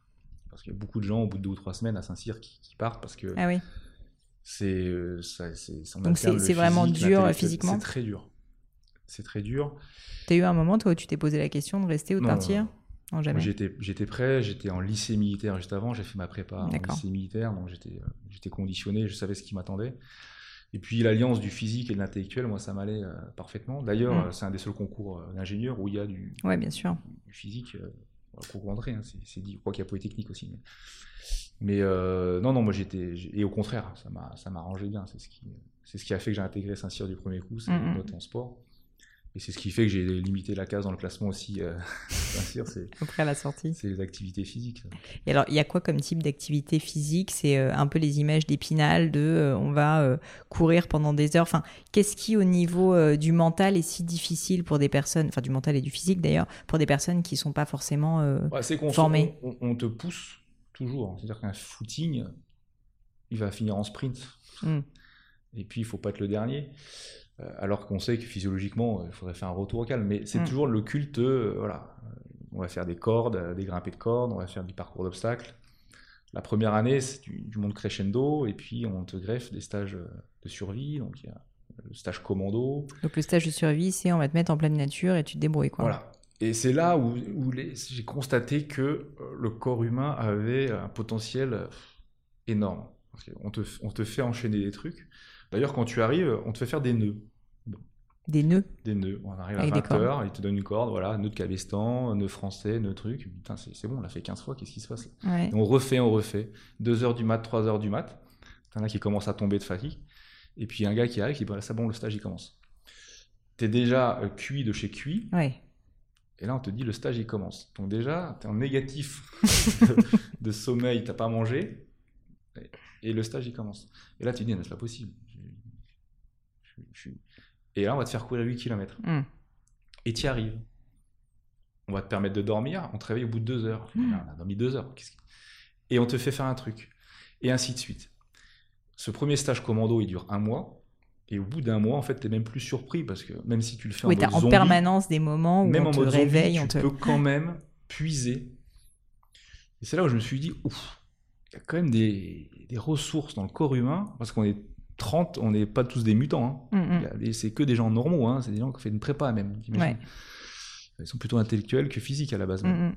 Parce qu'il y a beaucoup de gens, au bout de deux ou trois semaines, à Saint-Cyr qui, partent parce que. Ah oui. C'est. Euh, Donc, c'est vraiment dur physiquement? C'est très dur. C'est très dur. Tu as eu un moment, toi, où tu t'es posé la question de rester ou de partir? non, jamais. J'étais prêt, j'étais en lycée militaire juste avant, j'ai fait ma prépa en lycée militaire, donc j'étais conditionné, je savais ce qui m'attendait. Et puis l'alliance du physique et de l'intellectuel, moi, ça m'allait euh, parfaitement. D'ailleurs, mm. c'est un des seuls concours euh, d'ingénieur où il y a du, ouais, bien sûr. du physique. Euh, concours d'entrée, hein, c'est dit. Je crois qu'il y a Polytechnique aussi. Mais, euh, non, non, moi j'étais. Et au contraire, ça m'a arrangé bien. C'est ce, qui, ce qui a fait que j'ai intégré Saint-Cyr du premier coup, c'est mm, mm. note en sport. Et c'est ce qui fait que j'ai limité la case dans le classement aussi, euh, bien sûr. C'est, Après la sortie. C'est les activités physiques. Et alors, il y a quoi comme type d'activité physique? C'est euh, un peu les images d'épinal de euh, on va courir pendant des heures. Enfin, qu'est-ce qui, au niveau du mental, est si difficile pour des personnes, enfin du mental et du physique d'ailleurs, pour des personnes qui ne sont pas forcément ouais, formées? on, te pousse toujours. C'est-à-dire qu'un footing, il va finir en sprint. Hmm. Et puis, il faut pas être le dernier. Euh, alors qu'on sait que physiologiquement, il faudrait faire un retour au calme. Mais c'est mm. toujours le culte, euh, voilà, on va faire des cordes, euh, des grimpées de cordes, on va faire du parcours d'obstacles. La première année, c'est du, monde crescendo, et puis on te greffe des stages de survie, donc il y a le stage commando. Donc le stage de survie, c'est on va te mettre en pleine nature et tu te débrouilles. Quoi. Voilà. Et c'est là où, j'ai constaté que le corps humain avait un potentiel énorme. on te, on te fait enchaîner des trucs. D'ailleurs, quand tu arrives, on te fait faire des nœuds. Des nœuds Des nœuds. On arrive à 20h, il te donne une corde, voilà, nœud de cabestan, nœud français, nœud truc. Putain, c'est bon, on l'a fait 15 fois, qu'est-ce qui se passe On refait, on refait. 2h du mat, 3h du mat. T'en as qui commence à tomber de fatigue. Et puis un gars qui arrive, qui dit, bah, c'est bon, le stage, il commence. T'es déjà euh, cuit de chez cuit. Ouais. Et là, on te dit, le stage, il commence. Donc déjà, t'es en négatif de, sommeil, t'as pas mangé. Et, le stage, il commence. Et là, tu te dis, c'est pas possible. je suis et là, on va te faire courir 8 km. Hmm. Et tu y arrives. On va te permettre de dormir. On te réveille au bout de 2 heures. Hmm. On a dormi 2 heures. Et on te fait faire un truc. Et ainsi de suite. Ce premier stage commando, il dure un mois. Et au bout d'un mois, en fait, tu n'es même plus surpris parce que même si tu le fais en mode en permanence des moments où même on te réveille, on te... tu peux quand même puiser. Et c'est là où je me suis dit, ouf, il y a quand même des, des ressources dans le corps humain parce qu'on est 30, on n'est pas tous des mutants. Hein. Mm, mm. C'est que des gens normaux, hein. c'est des gens qui ont fait une prépa même. Ils sont plutôt intellectuels que physiques à la base. Mm,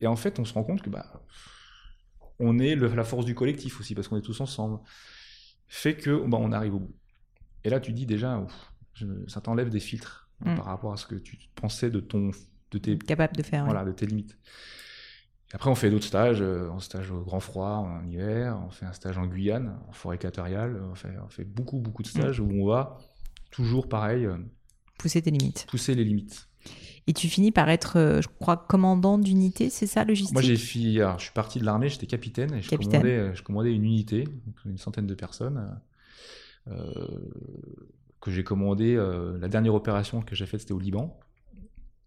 et, en fait, on se rend compte que bah, on est la force du collectif aussi, parce qu'on est tous ensemble. Fait que bah, on arrive au bout. Et là, tu dis déjà, ça t'enlève des filtres par rapport à ce que tu pensais de ton. De tes, Capable de faire. Voilà, de tes limites. Après, on fait d'autres stages, euh, un stage au grand froid en hiver, on fait un stage en Guyane, en forêt équatoriale, on fait, on fait beaucoup, beaucoup de stages où on va toujours pareil. Euh, pousser tes limites. Pousser les limites. Et tu finis par être, euh, je crois, commandant d'unité, c'est ça, logistique? Moi, j'ai fini, je suis parti de l'armée, j'étais capitaine et je commandais, je commandais, une unité, une centaine de personnes, que j'ai commandé. la dernière opération que j'ai faite, c'était au Liban.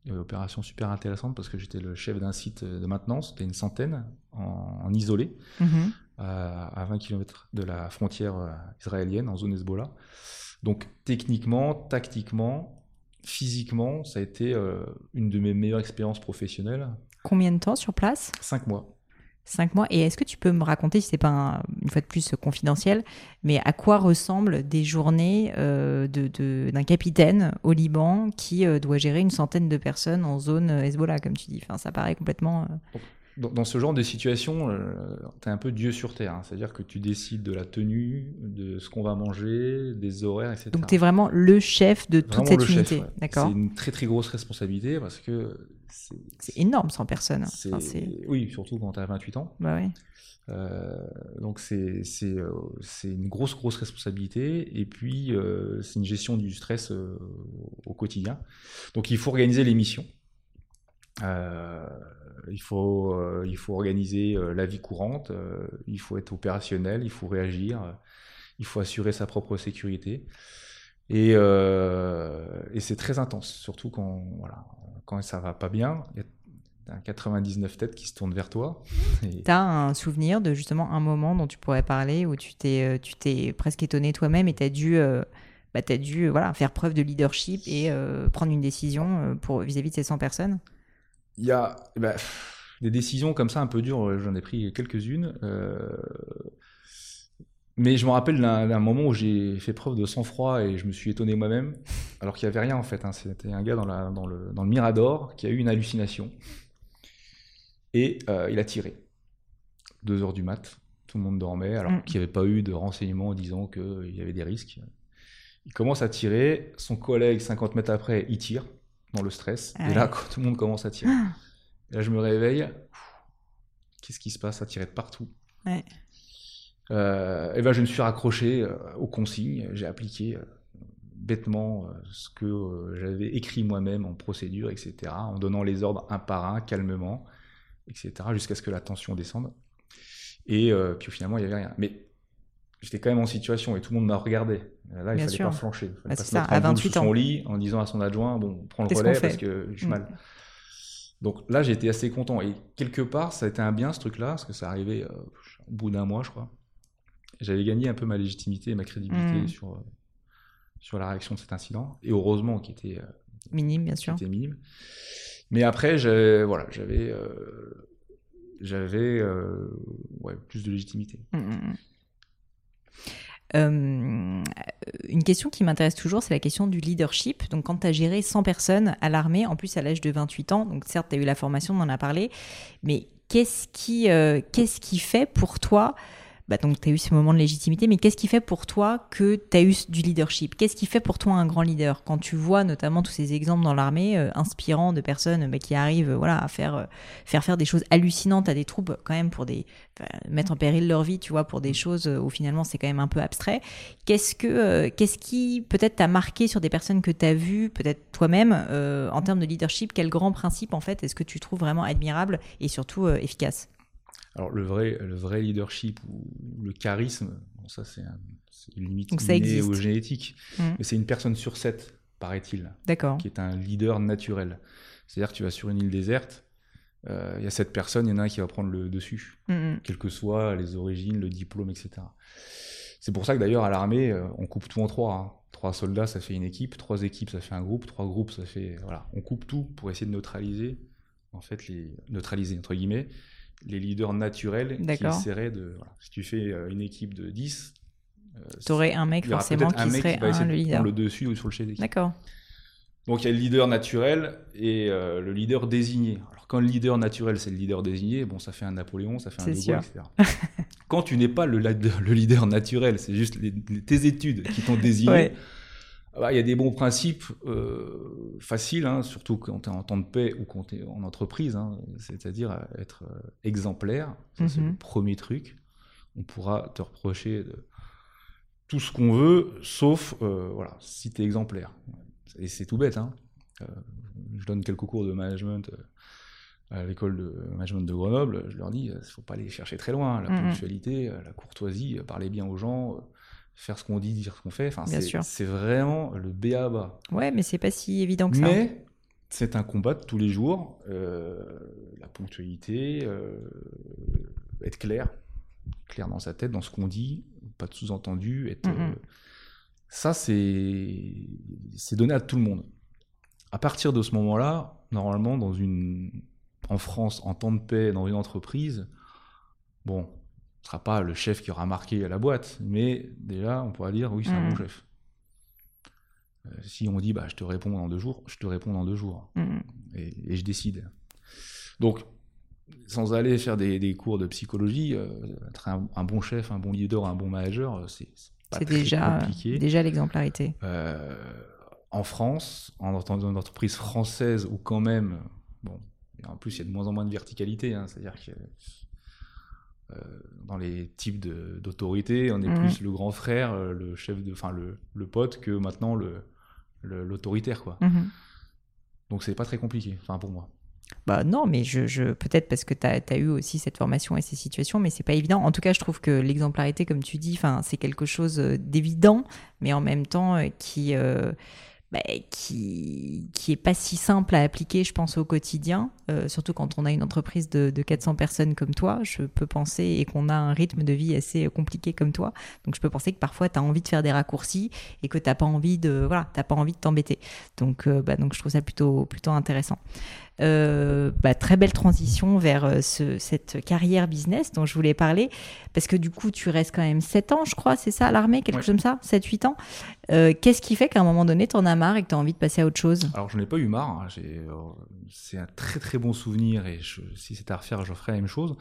Une opération super intéressante parce que j'étais le chef d'un site de maintenance, c'était une centaine en, isolé, mhm. à 20 km de la frontière euh, israélienne, en zone Hezbollah. Donc techniquement, tactiquement, physiquement, ça a été euh, une de mes meilleures expériences professionnelles. Combien de temps sur place? Cinq mois. Cinq mois. Et est-ce que tu peux me raconter, si c'est pas une fois de plus confidentiel, mais à quoi ressemblent des journées euh, de, d'un capitaine au Liban qui euh, doit gérer une centaine de personnes en zone Hezbollah, comme tu dis? Enfin, Ça paraît complètement. Euh, dans, ce genre de situation, tu es un peu Dieu sur Terre. Hein. C'est-à-dire que tu décides de la tenue, de ce qu'on va manger, des horaires, etc. Donc tu es vraiment le chef de toute cette unité. D'accord. C'est une très très grosse responsabilité parce que c'est énorme 100 personnes. oui, surtout quand tu as 28 ans. Bah euh, donc c'est euh, c'est une grosse grosse responsabilité et puis euh, c'est une gestion du stress au quotidien. Donc il faut organiser les missions. Il faut il faut organiser la vie courante. il faut être opérationnel. Il faut réagir. il faut assurer sa propre sécurité. Et, et c'est très intense, surtout quand voilà quand ça va pas bien, il y a 99 têtes qui se tournent vers toi. Tu as un souvenir de justement un moment dont tu pourrais parler où tu t'es, euh, tu t'es presque étonné toi-même et tu as dû, euh, bah, as dû euh, voilà, faire preuve de leadership et prendre une décision pour, vis-à-vis de ces 100 personnes? Il y a eh ben, des décisions comme ça un peu dures, j'en ai pris quelques-unes. Mais je me rappelle d'un moment où j'ai fait preuve de sang-froid et je me suis étonné moi-même, alors qu'il n'y avait rien en fait. Hein. C'était un gars dans, la, dans, le, dans, le, Mirador qui a eu une hallucination. Et euh, il a tiré. Deux heures du mat, tout le monde dormait, alors mm. qu'il n'y avait pas eu de renseignements disant qu'il y avait des risques. Il commence à tirer, son collègue 50 mètres après, il tire dans le stress. Ah et là, quand tout le monde commence à tirer. Ah. là, je me réveille. Qu'est-ce qui se passe? À tirer de partout ouais euh, et ben je me suis raccroché euh, aux consignes, j'ai appliqué euh, bêtement ce que j'avais écrit moi-même en procédure, etc., en donnant les ordres un par un, calmement, etc., jusqu'à ce que la tension descende. Et puis finalement, il n'y avait rien. Mais j'étais quand même en situation et tout le monde m'a regardé. Là, il ne fallait pas flancher. Il fallait bah, pas se mettre à 28 sous son lit en disant à son adjoint, bon, prends le relais parce que je suis mm. mal. Donc là, été assez content. Et quelque part, ça a été un bien ce truc-là, parce que ça arrivait euh, au bout d'un mois, je crois. J'avais gagné un peu ma légitimité et ma crédibilité mm. sur, euh, sur la réaction de cet incident. Et heureusement, qui était euh, minime, bien sûr. Était minime. Mais après, j'avais voilà, j'avais j'avais ouais, plus de légitimité. Mm, euh, une question qui m'intéresse toujours, c'est la question du leadership. Donc, quand tu as géré 100 personnes à l'armée, en plus à l'âge de 28 ans, donc certes, tu as eu la formation, on en a parlé, mais qu'est-ce qui, euh, qu'est-ce qui fait pour toi bah, donc tu eu ce moment de légitimité, mais qu'est-ce qui fait pour toi que tu as eu du leadership? Qu'est-ce qui fait pour toi un grand leader? Quand tu vois notamment tous ces exemples dans l'armée euh, inspirants de personnes bah, qui arrivent voilà, à faire, euh, faire faire des choses hallucinantes à des troupes, quand même, pour des, mettre en péril leur vie, tu vois, pour des choses où finalement c'est quand même un peu abstrait. Qu'est-ce, que, euh, qu'est-ce qui peut-être t'a marqué sur des personnes que tu as vues, peut-être toi-même, en termes de leadership? Quel grand principe, en fait, est-ce que tu trouves vraiment admirable et surtout efficace? Alors le vrai, le vrai leadership ou le charisme, ça c'est une limite innée ou génétique, mmh. mais c'est une personne sur sept, paraît-il, qui est un leader naturel. C'est-à-dire que tu vas sur une île déserte, euh, il y a sept personnes, il y en a un qui va prendre le dessus, mmh, mmh. quelles que soient les origines, le diplôme, etc. C'est pour ça que d'ailleurs à l'armée, euh, on coupe tout en trois. Hein. Trois soldats, ça fait une équipe. Trois équipes, ça fait un groupe. Trois groupes, ça fait voilà. On coupe tout pour essayer de neutraliser, en fait, les neutraliser entre guillemets les leaders naturels qui essaieraient de. Voilà, si tu fais euh, une équipe de 10, euh, tu aurais un mec forcément qui serait un, le leader. le dessus ou sur le chef D'accord. Donc il y a le leader naturel et euh, le leader désigné. Alors quand le leader naturel c'est le leader désigné, bon ça fait un Napoléon, ça fait un De Gaulle, etc. quand tu n'es pas le, le, leader naturel, c'est juste tes études qui t'ont désigné. Il y a des bons principes euh, faciles, hein, surtout quand tu es en temps de paix ou quand tu es en entreprise, hein, c'est-à-dire être euh, exemplaire. Ça, c'est le mhm. premier truc. On pourra te reprocher de tout ce qu'on veut, sauf euh, voilà, si tu es exemplaire. Et c'est tout bête. Hein. je donne quelques cours de management à l'école de management de Grenoble. Je leur dis il ne faut pas aller chercher très loin. La mhm. ponctualité, la courtoisie, parler bien aux gens faire ce qu'on dit, dire ce qu'on fait. Enfin, c'est vraiment le B à bas. Ouais, mais c'est pas si évident que ça. Mais c'est un combat de tous les jours. Euh, la ponctualité, euh, être clair, clair dans sa tête, dans ce qu'on dit, pas de sous-entendu. Être, euh, ça, c'est donné à tout le monde. À partir de ce moment-là, normalement, dans une, en France, en temps de paix, dans une entreprise, bon, ne sera pas le chef qui aura marqué la boîte, mais déjà, on pourra dire oui, c'est un bon mm. chef. Euh, si on dit bah, je te réponds dans deux jours, je te réponds dans deux jours. Mm. Et, je décide. Donc, sans aller faire des, cours de psychologie, euh, être un, bon chef, un bon leader, un bon manager, euh, c'est pas très déjà, compliqué. déjà l'exemplarité. en France, en, une entreprise française où quand même, bon, en plus il y a de moins en moins de verticalité, hein, c'est-à-dire que dans les types d'autorité, on est mhm. plus le grand frère, euh, le chef de, enfin le, le, pote que maintenant le l'autoritaire quoi. Mhm. Donc c'est pas très compliqué, enfin pour moi. Bah non, mais je, je peut-être parce que tu as, as, eu aussi cette formation et ces situations, mais c'est pas évident. En tout cas, je trouve que l'exemplarité, comme tu dis, c'est quelque chose euh, d'évident, mais en même temps qui, bah, qui qui est pas si simple à appliquer, je pense, au quotidien, euh, surtout quand on a une entreprise de, de, 400 personnes comme toi. Je peux penser et qu'on a un rythme de vie assez compliqué comme toi. Donc, je peux penser que parfois, tu as envie de faire des raccourcis et que tu pas envie de voilà, t'as pas envie de t'embêter. Donc, euh, bah, donc, je trouve ça plutôt plutôt intéressant. Euh, bah, très belle transition vers euh, cette carrière business dont je voulais parler, parce que du coup, tu restes quand même 7 ans, je crois, c'est ça, à l'armée, quelque chose comme ça, 7-8 ans. Euh, qu'est-ce qui fait qu'à un moment donné, tu en as marre et que tu as envie de passer à autre chose? Alors, je n'ai pas eu marre, hein. c'est un très très bon souvenir, et si c'était à refaire, je ferais la même chose.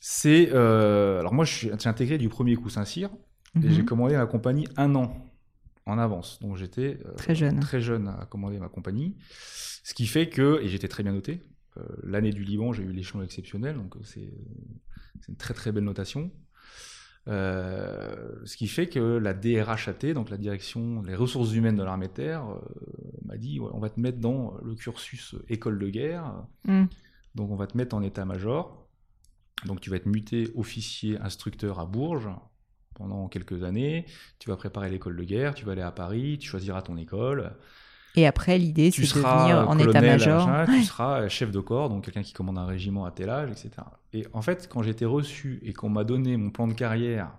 C'est, alors moi, je suis intégré du premier coup Saint-Cyr, et j'ai mhm. commandé ma compagnie un an en avance. Donc j'étais très jeune. très jeune à commander ma compagnie. Ce qui fait que, et j'étais très bien noté, euh, l'année du Liban, j'ai eu l'échelon exceptionnel, donc euh, c'est une très très belle notation. ce qui fait que la DRHAT, donc la direction des ressources humaines de l'armée de terre, m'a dit on va te mettre dans le cursus école de guerre. Mm. Donc on va te mettre en état-major. Donc tu vas être muté officier instructeur à Bourges pendant quelques années. Tu vas préparer l'école de guerre, tu vas aller à Paris, tu choisiras ton école. Et après, l'idée, c'est de devenir en état-major. Tu seras chef de corps, donc quelqu'un qui commande un régiment à tel âge, etc. Et en fait, quand été reçu et qu'on m'a donné mon plan de carrière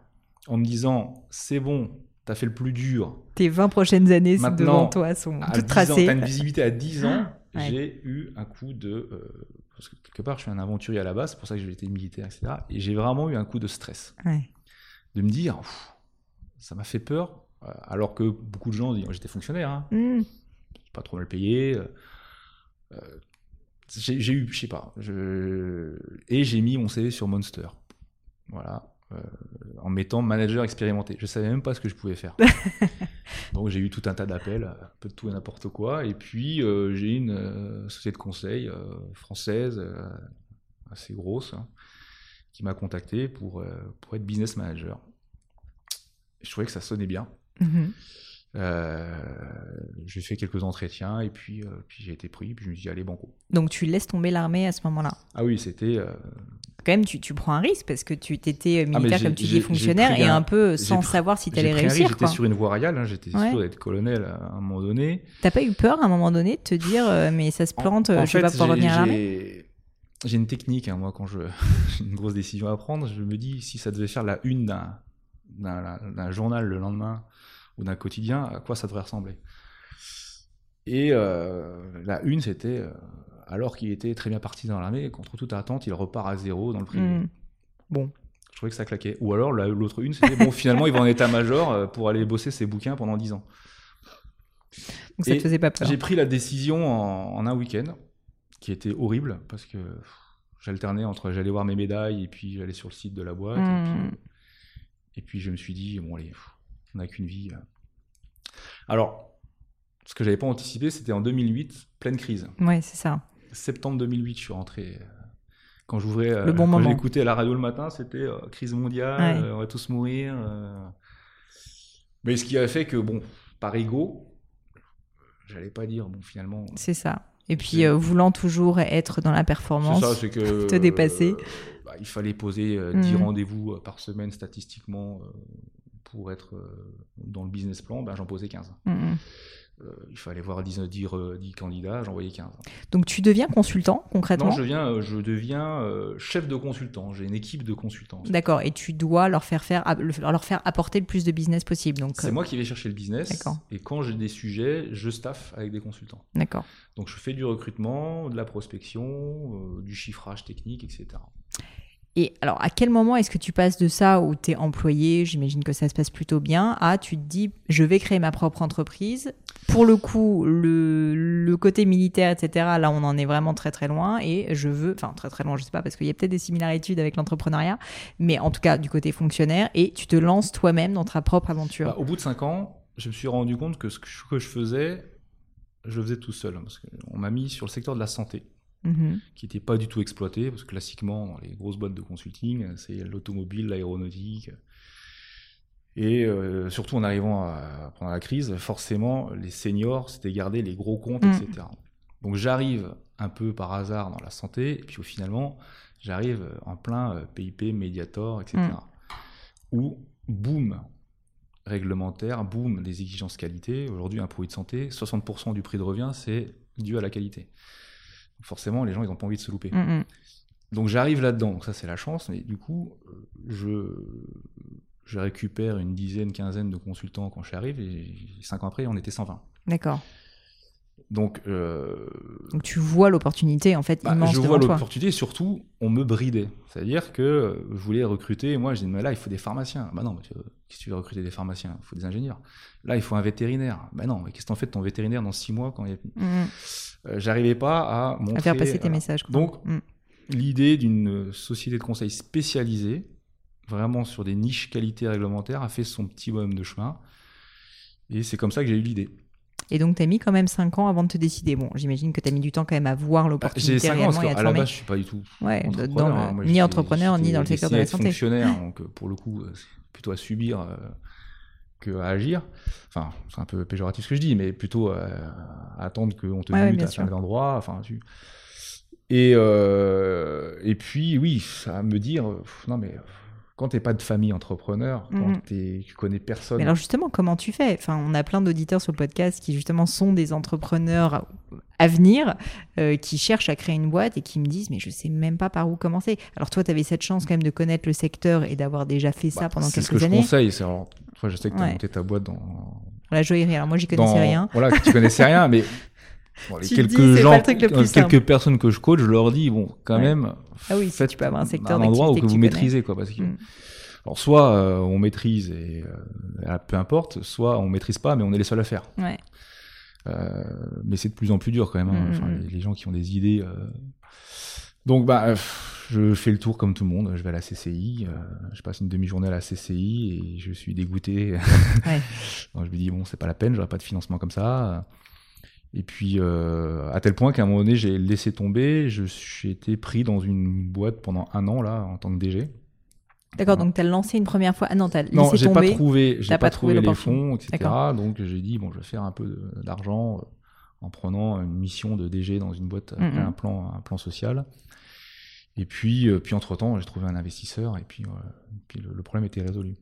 en me disant c'est bon, tu as fait le plus dur. Tes 20 prochaines années devant toi sont toutes tracées. Tu as une visibilité à 10 ans. J'ai eu un coup de. Euh, parce que quelque part, je suis un aventurier à la base, c'est pour ça que j'ai été militaire, etc. Et j'ai vraiment eu un coup de stress. De me dire, ça m'a fait peur, euh, alors que beaucoup de gens disent, j'étais fonctionnaire. Hein. Mmh pas trop mal payé. Euh, euh, j'ai eu, je sais pas, je... et j'ai mis mon CV sur Monster. Voilà. Euh, en mettant manager expérimenté. Je savais même pas ce que je pouvais faire. Donc j'ai eu tout un tas d'appels, un peu de tout et n'importe quoi. Et puis j'ai une société de conseil française, assez grosse, hein, qui m'a contacté pour, pour être business manager. je trouvais que ça sonnait bien. Mm-hmm. Euh, j'ai fait quelques entretiens et puis, euh, puis j'ai été pris. Puis je me suis dit, allez, banco. Donc tu laisses tomber l'armée à ce moment-là Ah oui, c'était. Euh, Quand même, tu, tu, prends un risque parce que tu étais ah, militaire, comme tu dis, fonctionnaire et un, peu sans savoir si tu allais réussir. J'étais sur une voie royale, hein, j'étais sûr d'être colonel à un moment donné. T'as pas eu peur à un moment donné de te dire, mais ça se plante, je vais pas pouvoir revenir à l'armée? J'ai une technique, hein, moi, quand je j'ai une grosse décision à prendre, je me dis, si ça devait faire la une d'un journal le lendemain ou d'un quotidien, à quoi ça devrait ressembler? Et euh, la une, c'était euh, alors qu'il était très bien parti dans l'armée, contre toute attente, il repart à zéro dans le privé. Hmm. Bon. Je trouvais que ça claquait. Ou alors l'autre une, c'était bon, finalement, il va en état-major euh, pour aller bosser ses bouquins pendant dix ans. Donc ça te faisait pas peur. J'ai pris la décision en, un week-end, qui était horrible, parce que j'alternais entre j'allais voir mes médailles et puis j'allais sur le site de la boîte. Et, puis, et, puis, je me suis dit, bon, allez, on n'a qu'une vie. Euh. Alors, ce que j'avais pas anticipé, c'était en 2008, pleine crise. Oui, c'est ça. Septembre 2008, je suis rentré. Euh, quand j'ouvrais, euh, quand j'écoutais à la radio le matin, c'était crise mondiale, on va tous mourir. Mais ce qui a fait que, bon, par ego, j'allais pas dire, bon, finalement. C'est ça. Et puis, voulant toujours être dans la performance, ça, que, te dépasser. Bah, il fallait poser 10 mmh. rendez-vous par semaine statistiquement pour être euh, dans le business plan, ben, j'en posais 15. Mm, mm. euh, il fallait voir 10, 10, 10 candidats, j'en voyais 15. Donc tu deviens consultant concrètement Non, je deviens, euh, je deviens chef de consultant. J'ai une équipe de consultants. D'accord, et tu dois leur faire, faire, leur faire apporter le plus de business possible. Donc, C'est moi qui vais chercher le business. Et quand j'ai des sujets, je staff avec des consultants. D'accord. Donc je fais du recrutement, de la prospection, du chiffrage technique, etc. Et alors, à quel moment est-ce que tu passes de ça où tu es employé, j'imagine que ça se passe plutôt bien, à tu te dis, je vais créer ma propre entreprise? Pour le coup, le, côté militaire, etc., là, on en est vraiment très très loin et je veux, enfin très très loin, je sais pas, parce qu'il y a peut-être des similarités avec l'entrepreneuriat, mais en tout cas du côté fonctionnaire, et tu te lances toi-même dans ta propre aventure. Bah, au bout de cinq ans, je me suis rendu compte que ce que je faisais, je le faisais tout seul, parce qu'on m'a mis sur le secteur de la santé. Mhm. qui n'était pas du tout exploité, parce que classiquement, dans les grosses boîtes de consulting, c'est l'automobile, l'aéronautique. Et euh, surtout en arrivant à, pendant la crise, forcément, les seniors, c'était garder les gros comptes, mhm. etc. Donc j'arrive un peu par hasard dans la santé, et puis finalement, j'arrive en plein PIP, euh, Mediator, etc. Mhm. Où, boum, réglementaire, boum, des exigences qualité. Aujourd'hui, un produit de santé, 60% du prix de revient, c'est dû à la qualité forcément, les gens, ils n'ont pas envie de se louper. Mm, mm. Donc j'arrive là-dedans, donc ça c'est la chance, mais du coup, je, je récupère une dizaine, quinzaine de consultants quand j'arrive, et cinq ans après, on était 120. D'accord. Donc, euh, Donc, tu vois l'opportunité en fait bah, immense Je vois l'opportunité et surtout on me bridait. C'est-à-dire que je voulais recruter, moi je dis mais là il faut des pharmaciens. Bah non, si tu veux recruter des pharmaciens, il faut des ingénieurs. Là il faut un vétérinaire. Bah non, mais qu'est-ce que t'en fais de ton vétérinaire dans six mois quand il y a... Mm. Euh, j'arrivais pas à montrer... À faire passer tes messages. Donc mm. l'idée d'une société de conseil spécialisée, vraiment sur des niches qualité réglementaires, a fait son petit bonhomme de chemin. Et c'est comme ça que j'ai eu l'idée. Et donc, tu as mis quand même 5 ans avant de te décider. Bon, j'imagine que tu as mis du temps quand même à voir bah, l'opportunité. J'ai 5 ans parce qu'à la base, je suis pas du tout ouais, entrepreneur. ni entrepreneur, ni dans le secteur de la santé. fonctionnaire, donc pour le coup, c'est plutôt à subir euh, que à agir. Enfin, c'est un peu péjoratif ce que je dis, mais plutôt à, attendre qu'on te ouais, mute à certains endroits. Enfin, tu... Et, euh, et puis, oui, ça me dire, non mais quand t'es pas de famille entrepreneur, quand mhm. tu connais personne. Mais alors justement, comment tu fais? Enfin, on a plein d'auditeurs sur le podcast qui justement sont des entrepreneurs à venir, euh, qui cherchent à créer une boîte et qui me disent mais je sais même pas par où commencer. Alors toi, tu avais cette chance quand même de connaître le secteur et d'avoir déjà fait ça bah, pendant quelques années. C'est ce que je conseille. Alors, toi, je sais que tu as monté ta boîte dans la joaillerie. Alors moi, j'y connaissais rien. Voilà, tu connaissais rien, mais quelques gens, quelques personnes que je coach, je leur dis bon, quand même, ah oui, tu peux avoir un secteur un endroit où que, vous maîtrisez quoi, parce que mm. alors soit euh, on maîtrise et euh, peu importe, soit on maîtrise pas, mais on est les seuls à faire. Ouais. Euh, mais c'est de plus en plus dur quand même. Hein. Mm, enfin, mm, les, gens qui ont des idées. Donc bah, je fais le tour comme tout le monde. Je vais à la CCI, je passe une demi-journée à la CCI et je suis dégoûté. Ouais. Donc je me dis bon, c'est pas la peine, j'aurai pas de financement comme ça. Et puis, euh, à tel point qu'à un moment donné, j'ai laissé tomber. J'ai été pris dans une boîte pendant un an, là, en tant que DG. D'accord, donc tu as lancé une première fois. Ah non, tu as laissé non, j'ai Pas trouvé, j'ai pas, trouvé, les fonds, etc. Donc j'ai dit, bon, je vais faire un peu d'argent euh, en prenant une mission de DG dans une boîte avec un, plan, un plan social. Et puis, euh, puis entre-temps, j'ai trouvé un investisseur et puis, puis le, le, problème était résolu.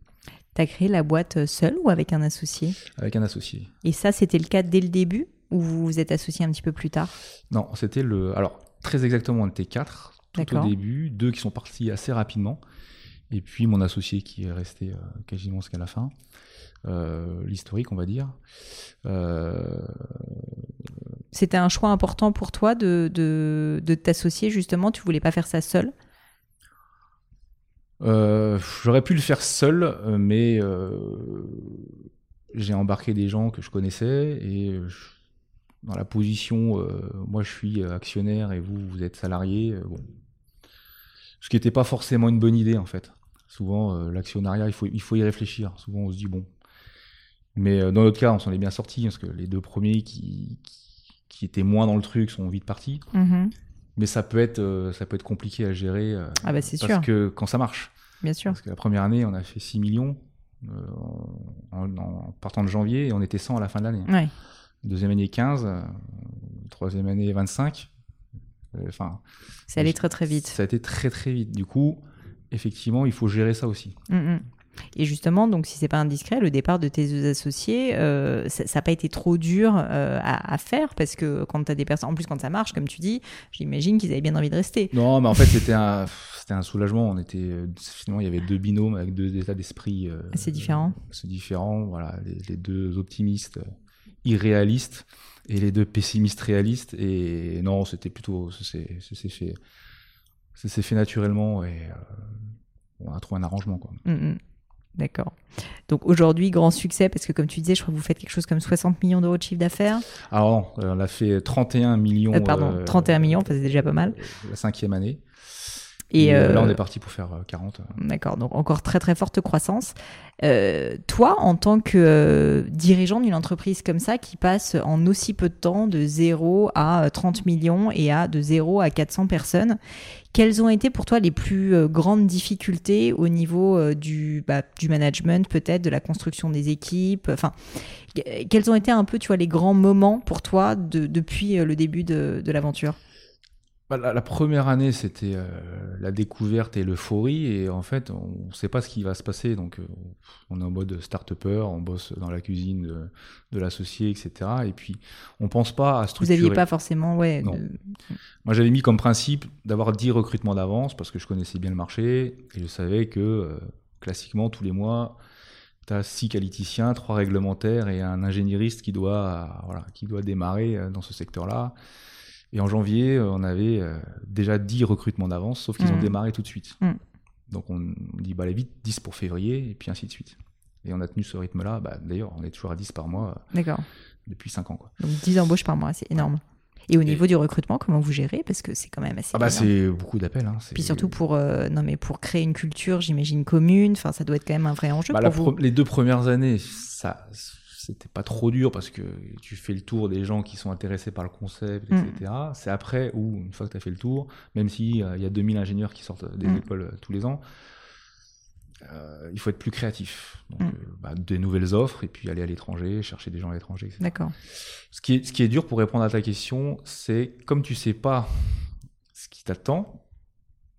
Tu as créé la boîte seule ou avec un associé? Avec un associé. Et ça, c'était le cas dès le début? Ou vous vous êtes associé un petit peu plus tard Non, c'était le. Alors, très exactement, on était quatre tout au début, deux qui sont partis assez rapidement, et puis mon associé qui est resté euh, quasiment jusqu'à la fin. Euh, l'historique, on va dire. Euh, c'était un choix important pour toi de, de, t'associer, justement Tu voulais pas faire ça seul? J'aurais pu le faire seul, mais j'ai embarqué des gens que je connaissais et dans la position, euh, moi je suis actionnaire et vous, vous êtes salarié. Euh, bon. Ce qui n'était pas forcément une bonne idée en fait. Souvent, euh, l'actionnariat, il faut, il faut y réfléchir. Souvent, on se dit, bon. Mais dans notre cas, on s'en est bien sorti parce que les deux premiers qui, qui, étaient moins dans le truc sont vite partis. Mm-hmm. Mais ça peut, être, ça peut être compliqué à gérer. ah bah c'est parce que quand ça marche. Bien sûr. Parce que la première année, on a fait 6 millions en, partant de janvier et on était 100 à la fin de l'année. Ouais. Deuxième année 15, euh, troisième année 25. Euh, enfin, ça allait très très vite. Ça a été très très vite. Du coup, effectivement, il faut gérer ça aussi. Mm, mm. Et justement, donc si c'est pas indiscret, le départ de tes deux associés, euh, ça n'a pas été trop dur à, faire parce que quand tu as des personnes, en plus quand ça marche, comme tu dis, j'imagine qu'ils avaient bien envie de rester. Non, mais en fait c'était un, c'était un soulagement. On était finalement il y avait deux binômes avec deux états d'esprit assez différents. C'est différent, voilà, les, les deux optimistes irréaliste et les deux pessimistes réalistes. Et non, c'était plutôt. Ça s'est fait, fait naturellement et euh, on a trouvé un arrangement. Quoi. Mm, mm. D'accord. Donc aujourd'hui, grand succès, parce que comme tu disais, je crois que vous faites quelque chose comme 60 millions d'euros de chiffre d'affaires. Alors, on a fait 31 millions. Euh, pardon, 31 euh, millions, c'est déjà pas mal. La cinquième année. Et, là, on est parti pour faire 40. D'accord, donc encore très très forte croissance. Euh, toi, en tant que euh, dirigeant d'une entreprise comme ça, qui passe en aussi peu de temps de 0 à 30 euh, millions et à de 0 à 400 personnes, quelles ont été pour toi les plus grandes difficultés au niveau du, bah, du management, peut-être de la construction des équipes? Enfin, quels ont été un peu, tu vois, les grands moments pour toi de, depuis le début de, de l'aventure? Bah, la, première année, c'était euh, la découverte et l'euphorie, et en fait, on ne sait pas ce qui va se passer. Donc, euh, on est en mode start-upper, on bosse dans la cuisine de, l'associé, etc. Et puis, on pense pas à structurer. Vous n'aviez pas forcément, ouais. Moi, j'avais mis comme principe d'avoir 10 recrutements d'avance parce que je connaissais bien le marché et je savais que, euh, classiquement, tous les mois, tu as 6 qualiticiens, 3 réglementaires et un ingénieriste qui doit, voilà, qui doit démarrer dans ce secteur-là. Et en janvier, euh, on avait euh, déjà 10 recrutements d'avance, sauf qu'ils ont mm. démarré tout de suite. Mm. Donc on, dit, bah, allez vite, 10 pour février, et puis ainsi de suite. Et on a tenu ce rythme-là. Bah, D'ailleurs, on est toujours à 10 par mois euh, depuis 5 ans. Quoi. Donc 10 embauches par mois, c'est énorme. Et au niveau du recrutement, comment vous gérez? Parce que c'est quand même assez. Ah bah c'est beaucoup d'appels. Hein. Puis surtout pour non mais pour créer une culture, j'imagine commune. Enfin, ça doit être quand même un vrai enjeu bah, pour vous. Les deux premières années, ça c'était pas trop dur parce que tu fais le tour des gens qui sont intéressés par le concept, etc. Mm. C'est après où, une fois que tu as fait le tour, même s'il il y a 2000 ingénieurs qui sortent des mm. écoles tous les ans, il faut être plus créatif. Donc, mm. bah, des nouvelles offres et puis aller à l'étranger, chercher des gens à l'étranger, etc. D'accord. Ce qui, est, ce qui est dur pour répondre à ta question, c'est comme tu sais pas ce qui t'attend,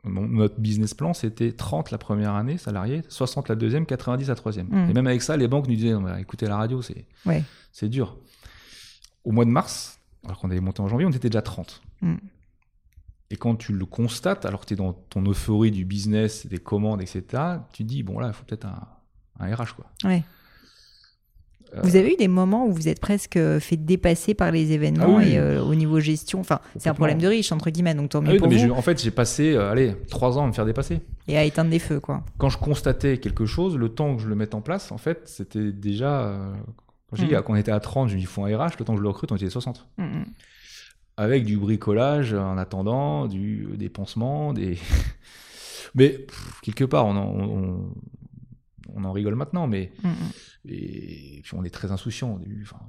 notre business plan, c'était 30 la première année, salariés, 60 la deuxième, 90 la troisième. Mm. Et même avec ça, les banques nous disaient, écoutez, la radio, c'est c'est dur. Au mois de mars, alors qu'on avait monté en janvier, on était déjà 30. Mm. Et quand tu le constates, alors que tu es dans ton euphorie du business, des commandes, etc., tu te dis, bon là, il faut peut-être un, un RH. Quoi. Ouais. Vous avez eu des moments où vous êtes presque fait dépasser par les événements ah et euh, au niveau gestion. Enfin, c'est un problème de riche entre guillemets, donc tant mieux ah pour vous. en fait, j'ai passé, euh, allez, trois ans à me faire dépasser. Et à éteindre des feux, quoi. Quand je constatais quelque chose, le temps que je le mette en place, en fait, c'était déjà. Euh, quand j'ai dit mm. qu'on était à 30, je me dis, faut un RH, le temps que je le recrute, on était à 60. Mm, mm. Avec du bricolage en attendant, du dépensement, des. mais quelque part, on on, on en rigole maintenant, mais mm, mm. et puis on est très insouciant au début. Enfin,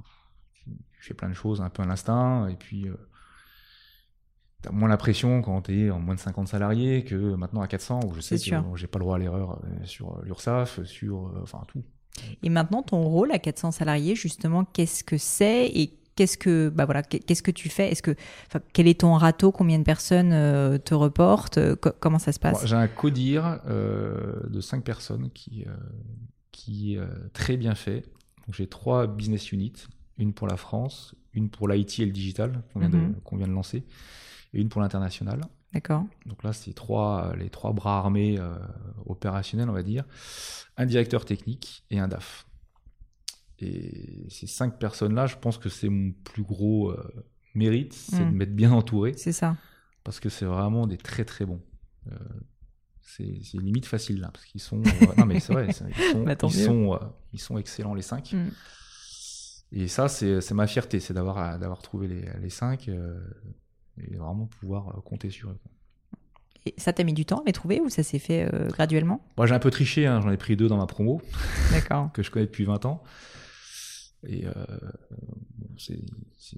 fais plein de choses un peu à l'instinct, et puis euh, tu as moins l'impression quand tu es en moins de 50 salariés que maintenant à 400, où je sais que j'ai pas le droit à l'erreur euh, sur l'URSSAF, sur euh, enfin tout. Et maintenant, ton rôle à 400 salariés, justement, qu'est-ce que c'est et qu'est-ce que bah voilà qu'est-ce que tu fais? Est-ce que quel est ton râteau? Combien de personnes euh, te reportent? Euh, Comment ça se passe? J'ai un codir euh, de 5 personnes qui qui est très bien fait. J'ai trois business units, une pour la France, une pour l'IT et le digital qu'on vient, mhm. vient, de lancer, et une pour l'international. D'accord. Donc là, c'est trois, les trois bras armés opérationnels, on va dire, un directeur technique et un DAF. Et ces cinq personnes-là, je pense que c'est mon plus gros euh, mérite, c'est de hmm. m'être bien entouré. C'est ça. Parce que c'est vraiment des très très bons. Euh, c'est limite facile là, parce qu'ils sont. Euh, non mais c'est vrai, ils sont, ils, sont, ils, sont, excellents les cinq. Hmm. Et ça, c'est ma fierté, c'est d'avoir d'avoir trouvé les, les cinq et vraiment pouvoir compter sur eux. Et ça t'a mis du temps à les trouver ou ça s'est fait graduellement? Moi, j'ai un peu triché, hein, j'en ai pris deux dans ma promo, que je connais depuis 20 ans. Et euh, c'est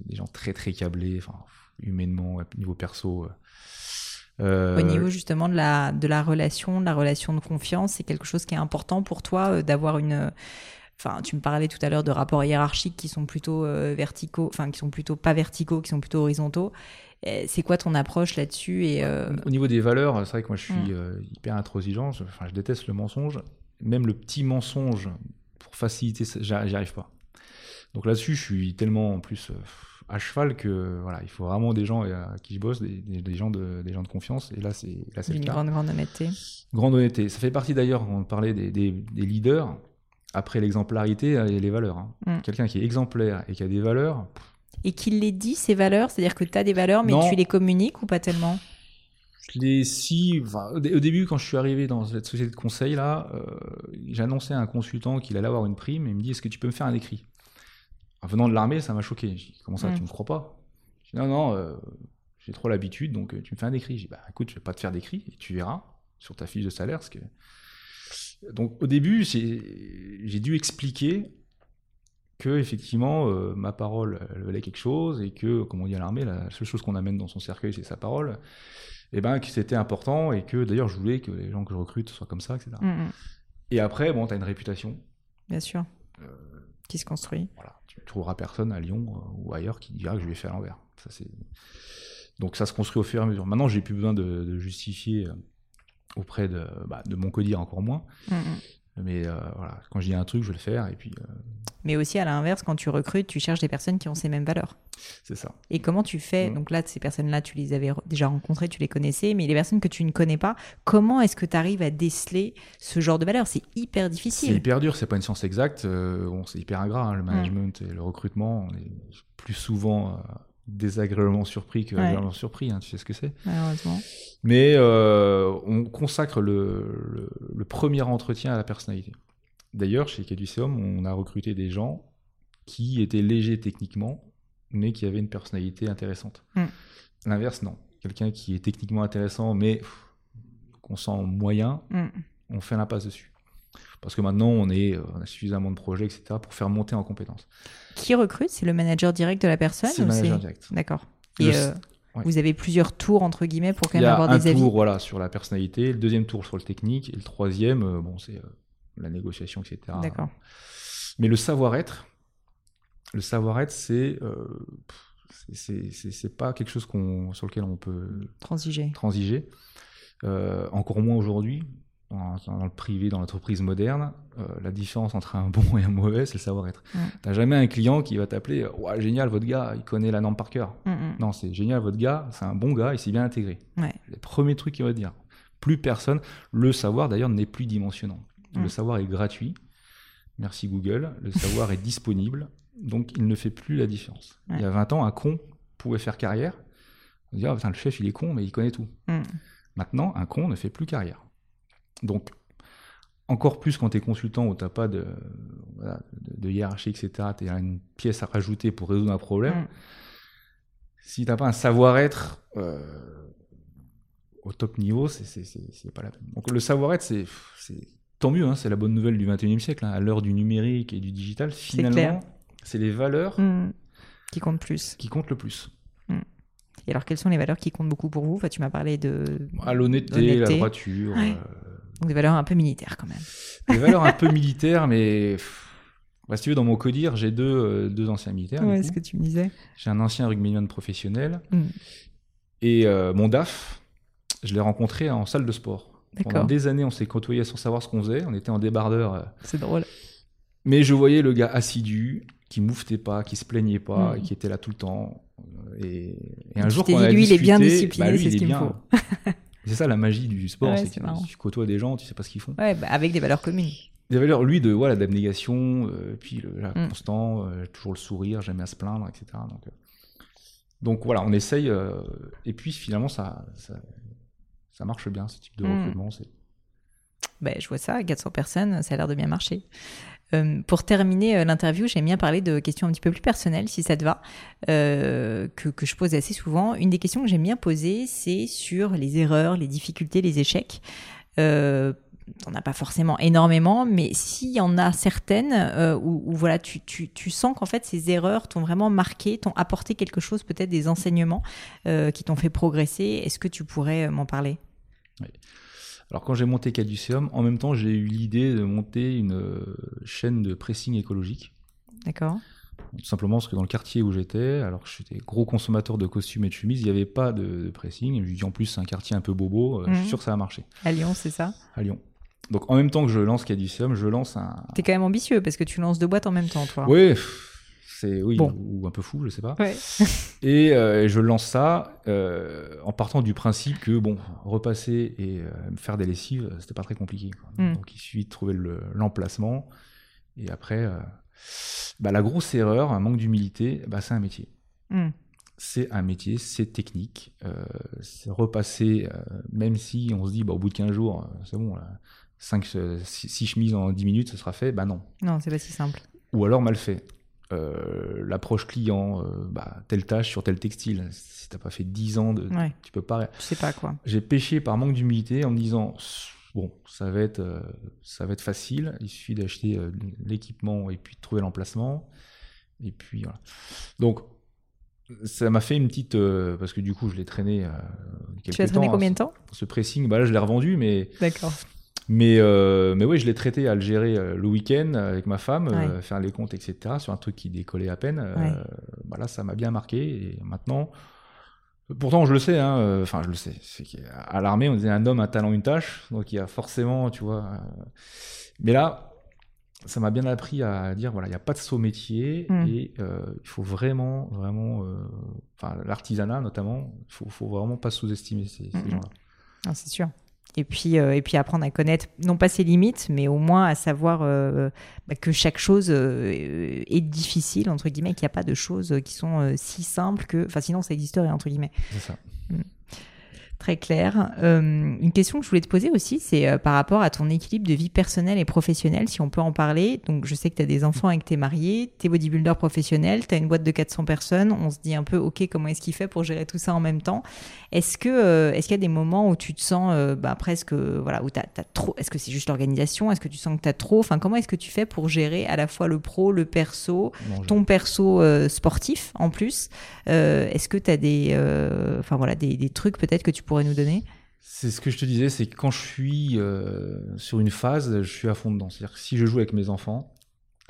des gens très très câblés, enfin, humainement, niveau perso. Euh, euh, Au niveau justement de la, de la relation, de la relation de confiance, c'est quelque chose qui est important pour toi d'avoir une. Enfin, tu me parlais tout à l'heure de rapports hiérarchiques qui sont plutôt verticaux, enfin qui sont plutôt pas verticaux, qui sont plutôt horizontaux. C'est quoi ton approche là-dessus et Au niveau des valeurs, c'est vrai que moi je suis hum. hyper intransigeant. Enfin, je déteste le mensonge. Même le petit mensonge pour faciliter, j'y arrive pas. Donc là-dessus, je suis tellement en plus euh, à cheval que voilà, il faut vraiment des gens euh, à qui je bosse, des, des, gens de des gens de confiance. Et là, c'est là, c'est une grande grande honnêteté. Grande honnêteté. Ça fait partie d'ailleurs. On parlait des, des, leaders. Après l'exemplarité, il y a les valeurs. Hein. Mm. Quelqu'un qui est exemplaire et qui a des valeurs. Et qui les dit ces valeurs, c'est-à-dire que tu as des valeurs, mais tu les communiques ou pas tellement? Je les si, au début, quand je suis arrivé dans cette société de conseil là, euh, annoncé à un consultant qu'il allait avoir une prime et il me dit est-ce que tu peux me faire un écrit? En venant de l'armée, ça m'a choqué. J'ai dit, comment ça, tu mm. me crois pas? Dit, non, non, euh, j'ai trop l'habitude, donc euh, tu me fais un écrit. J'ai dit, bah écoute, je vais pas te faire d'écrit, et tu verras sur ta fiche de salaire. Ce que... Donc au début, j'ai dû expliquer que effectivement euh, ma parole elle valait quelque chose et que, comme on dit à l'armée, la seule chose qu'on amène dans son cercueil, c'est sa parole. Et ben que c'était important et que d'ailleurs je voulais que les gens que je recrute soient comme ça, etc. Mm, mm. Et après, bon, tu as une réputation. Bien sûr. qui se construit. Voilà tu trouveras personne à Lyon euh, ou ailleurs qui dira que je l'ai fait à l'envers. Donc ça se construit au fur et à mesure. Maintenant, j'ai plus besoin de, justifier euh, auprès de, bah, mon codir encore moins. Mm, mm. Mais euh, voilà, quand je dis un truc, je vais le faire. Et puis, euh, Mais aussi à l'inverse, quand tu recrutes, tu cherches des personnes qui ont ces mêmes valeurs. C'est ça. Et comment tu fais mmh. Donc là, ces personnes-là, tu les avais déjà rencontrées, tu les connaissais, mais les personnes que tu ne connais pas, comment est-ce que tu arrives à déceler ce genre de valeurs? C'est hyper difficile. C'est hyper dur, c'est pas une science exacte. Euh, bon, c'est hyper ingrat, hein, le mmh. management et le recrutement. On est plus souvent désagréablement surpris que agréablement surpris, hein, tu sais ce que c'est. Malheureusement. Mais euh, on consacre le, le, premier entretien à la personnalité. D'ailleurs, chez Caduceum, on a recruté des gens qui étaient légers techniquement, mais qui avaient une personnalité intéressante. Mm. L'inverse, non. Quelqu'un qui est techniquement intéressant, mais qu'on sent moyen, mm. on fait l'impasse dessus. Parce que maintenant, on, est, on a suffisamment de projets, etc., pour faire monter en compétences. Qui recrute? C'est le manager direct de la personne C'est le manager direct. D'accord. Et vous avez plusieurs tours, entre guillemets, pour quand même avoir des avis un tour voilà, sur la personnalité, le deuxième tour sur le technique, et le troisième, bon, c'est la négociation, etc. D'accord. Mais le savoir-être, le savoir-être, c'est c'est pas quelque chose qu'on sur lequel on peut transiger. transiger. Euh, encore moins aujourd'hui, dans, le privé, dans l'entreprise moderne, euh, la différence entre un bon et un mauvais, c'est le savoir-être. Tu T'as jamais un client qui va t'appeler ouais, génial, votre gars, il connaît la norme par cœur. Mm, mm. Non, c'est génial, votre gars, c'est un bon gars, il s'est bien intégré. Ouais. Les premiers trucs qu'il va dire. Plus personne. Le savoir, d'ailleurs, n'est plus dimensionnant. Le mm. savoir est gratuit. Merci Google. Le savoir est disponible. Donc, il ne fait plus la différence. Il y a 20 ans, un con pouvait faire carrière. On dit, ah, le chef, il est con, mais il connaît tout. Maintenant, un con ne fait plus carrière. Donc, encore plus quand tu es consultant où tu n'as pas de, de, hiérarchie, etc., tu as une pièce à rajouter pour résoudre un problème. Mm. Si tu n'as pas un savoir-être euh, au top niveau, c'est pas la peine. Donc, le savoir-être, c'est tant mieux, hein, c'est la bonne nouvelle du 21e siècle. Hein. à l'heure du numérique et du digital, finalement, c'est les valeurs hmm. qui comptent plus. Qui comptent le plus. Hmm. Et alors, quelles sont les valeurs qui comptent beaucoup pour vous? Enfin, Tu m'as parlé de. Ah, l'honnêteté, la droiture. Euh, Donc, des valeurs un peu militaires quand même. Des valeurs un peu militaires, mais. Bah, si tu veux, dans mon codir, j'ai deux, euh, deux anciens militaires. Ouais, ce que tu me disais. J'ai un ancien rugbyman professionnel. Hmm. Et euh, mon DAF, je l'ai rencontré en salle de sport. Pendant des années, on s'est côtoyés sans savoir ce qu'on faisait. On était en débardeur. C'est drôle. Mais je voyais le gars assidu, qui mouftait pas, qui se plaignait pas, hmm. qui était là tout le temps. Et, un jour, quand on a lui, il est bien discipliné, bah, c'est ce qu'il faut. c'est ça la magie du sport, c'est que tu côtoies des gens, tu sais pas ce qu'ils font. Ouais, bah, avec des valeurs communes. Des valeurs, lui, de voilà, d'abnégation, euh, puis le, hmm. constant, euh, toujours le sourire, jamais à se plaindre, etc. Donc, euh, donc voilà, on essaye. et puis finalement, ça, ça, marche bien, ce type de hmm. recrutement. Ben, je vois ça, 400 personnes, ça a l'air de bien marcher. Euh, pour terminer euh, l'interview, j'aime bien parler de questions un petit peu plus personnelles, si ça te va, euh, que, je pose assez souvent. Une des questions que j'aime bien poser, c'est sur les erreurs, les difficultés, les échecs. Euh, on n'a pas forcément énormément, mais s'il y en a certaines euh, où, voilà, tu, tu, sens qu'en fait ces erreurs t'ont vraiment marqué, t'ont apporté quelque chose, peut-être des enseignements qui t'ont fait progresser, est-ce que tu pourrais m'en parler? Oui. Alors quand j'ai monté Caduceum, en même temps j'ai eu l'idée de monter une euh, chaîne de pressing écologique. D'accord. Tout simplement parce que dans le quartier où j'étais, alors que j'étais gros consommateur de costumes et de chemises, il n'y avait pas de, pressing. Je dis en plus c'est un quartier un peu bobo, euh, je suis mhm. sûr que ça va marcher. À Lyon, c'est ça? À Lyon. Donc en même temps que je lance Caduceum, je lance un... T'es quand même ambitieux parce que tu lances deux boîtes en même temps, toi. Oui, c'est oui ou un peu fou, je sais pas. et euh, je lance ça euh, en partant du principe que bon, repasser et euh, faire des lessives, c'était pas très compliqué. Hmm. Donc il suffit de trouver l'emplacement et après, bah, la grosse erreur, un manque d'humilité, bah, c'est un métier. Hmm. C'est un métier, c'est technique. c'est repasser, même si on se dit bah, au bout de 15 jours, c'est bon, 5, 6 chemises en 10 minutes, ce sera fait. Bah non. Non, c'est pas si simple. Ou alors mal fait. Euh, l'approche client, euh, bah, telle tâche sur tel textile. Si t'as pas fait 10 ans, de, tu peux pas. Je sais pas quoi. J'ai pêché par manque d'humilité en me disant bon, ça va être, euh, ça va être facile. Il suffit d'acheter l'équipement et puis de trouver l'emplacement. Et puis voilà. Donc ça m'a fait une petite parce que du coup je l'ai traîné quelques tu l'as traîné combien de temps? ce, pressing bah là je l'ai revendu mais d'accord mais, euh, mais oui, je l'ai traité à le gérer euh, le week-end avec ma femme, euh, faire les comptes, etc. sur un truc qui décollait à peine. bah là, ça m'a bien marqué. Et maintenant, pourtant, je le sais, hein, enfin, je le sais. À l'armée, on disait un homme, un talent, une tâche. Donc, il y a forcément, tu vois. mais là, ça m'a bien appris à dire voilà, il n'y a pas de saut métier mm. et il faut vraiment, vraiment, enfin, l'artisanat notamment, il faut, faut vraiment pas sous-estimer ces, ces gens-là. Ah, c'est sûr. Et puis, euh, et puis apprendre à connaître, non pas ses limites, mais au moins à savoir euh, bah, que chaque chose euh, est difficile, entre guillemets, qu'il n'y a pas de choses qui sont si simples que. Enfin, sinon, ça existerait, entre guillemets. Très clair. Euh, une question que je voulais te poser aussi, c'est euh, par rapport à ton équilibre de vie personnelle et professionnelle, si on peut en parler. Donc, je sais que tu as des enfants et que tu es marié, tu es bodybuilder professionnel, tu as une boîte de 400 personnes. On se dit un peu, OK, comment est-ce qu'il fait pour gérer tout ça en même temps? Est-ce que euh, est-ce qu'il y a des moments où tu te sens bah, presque, voilà, où tu as, trop Est-ce que c'est juste l'organisation? Est-ce que tu sens que tu as trop? Enfin, comment est-ce que tu fais pour gérer à la fois le pro, le perso, ton perso sportif en plus? Est-ce que tu as des, enfin, voilà, des, des trucs peut-être que tu pourrais nous donner c'est ce que je te disais, c'est que quand je suis euh, sur une phase, je suis à fond dedans. C'est-à-dire que si je joue avec mes enfants,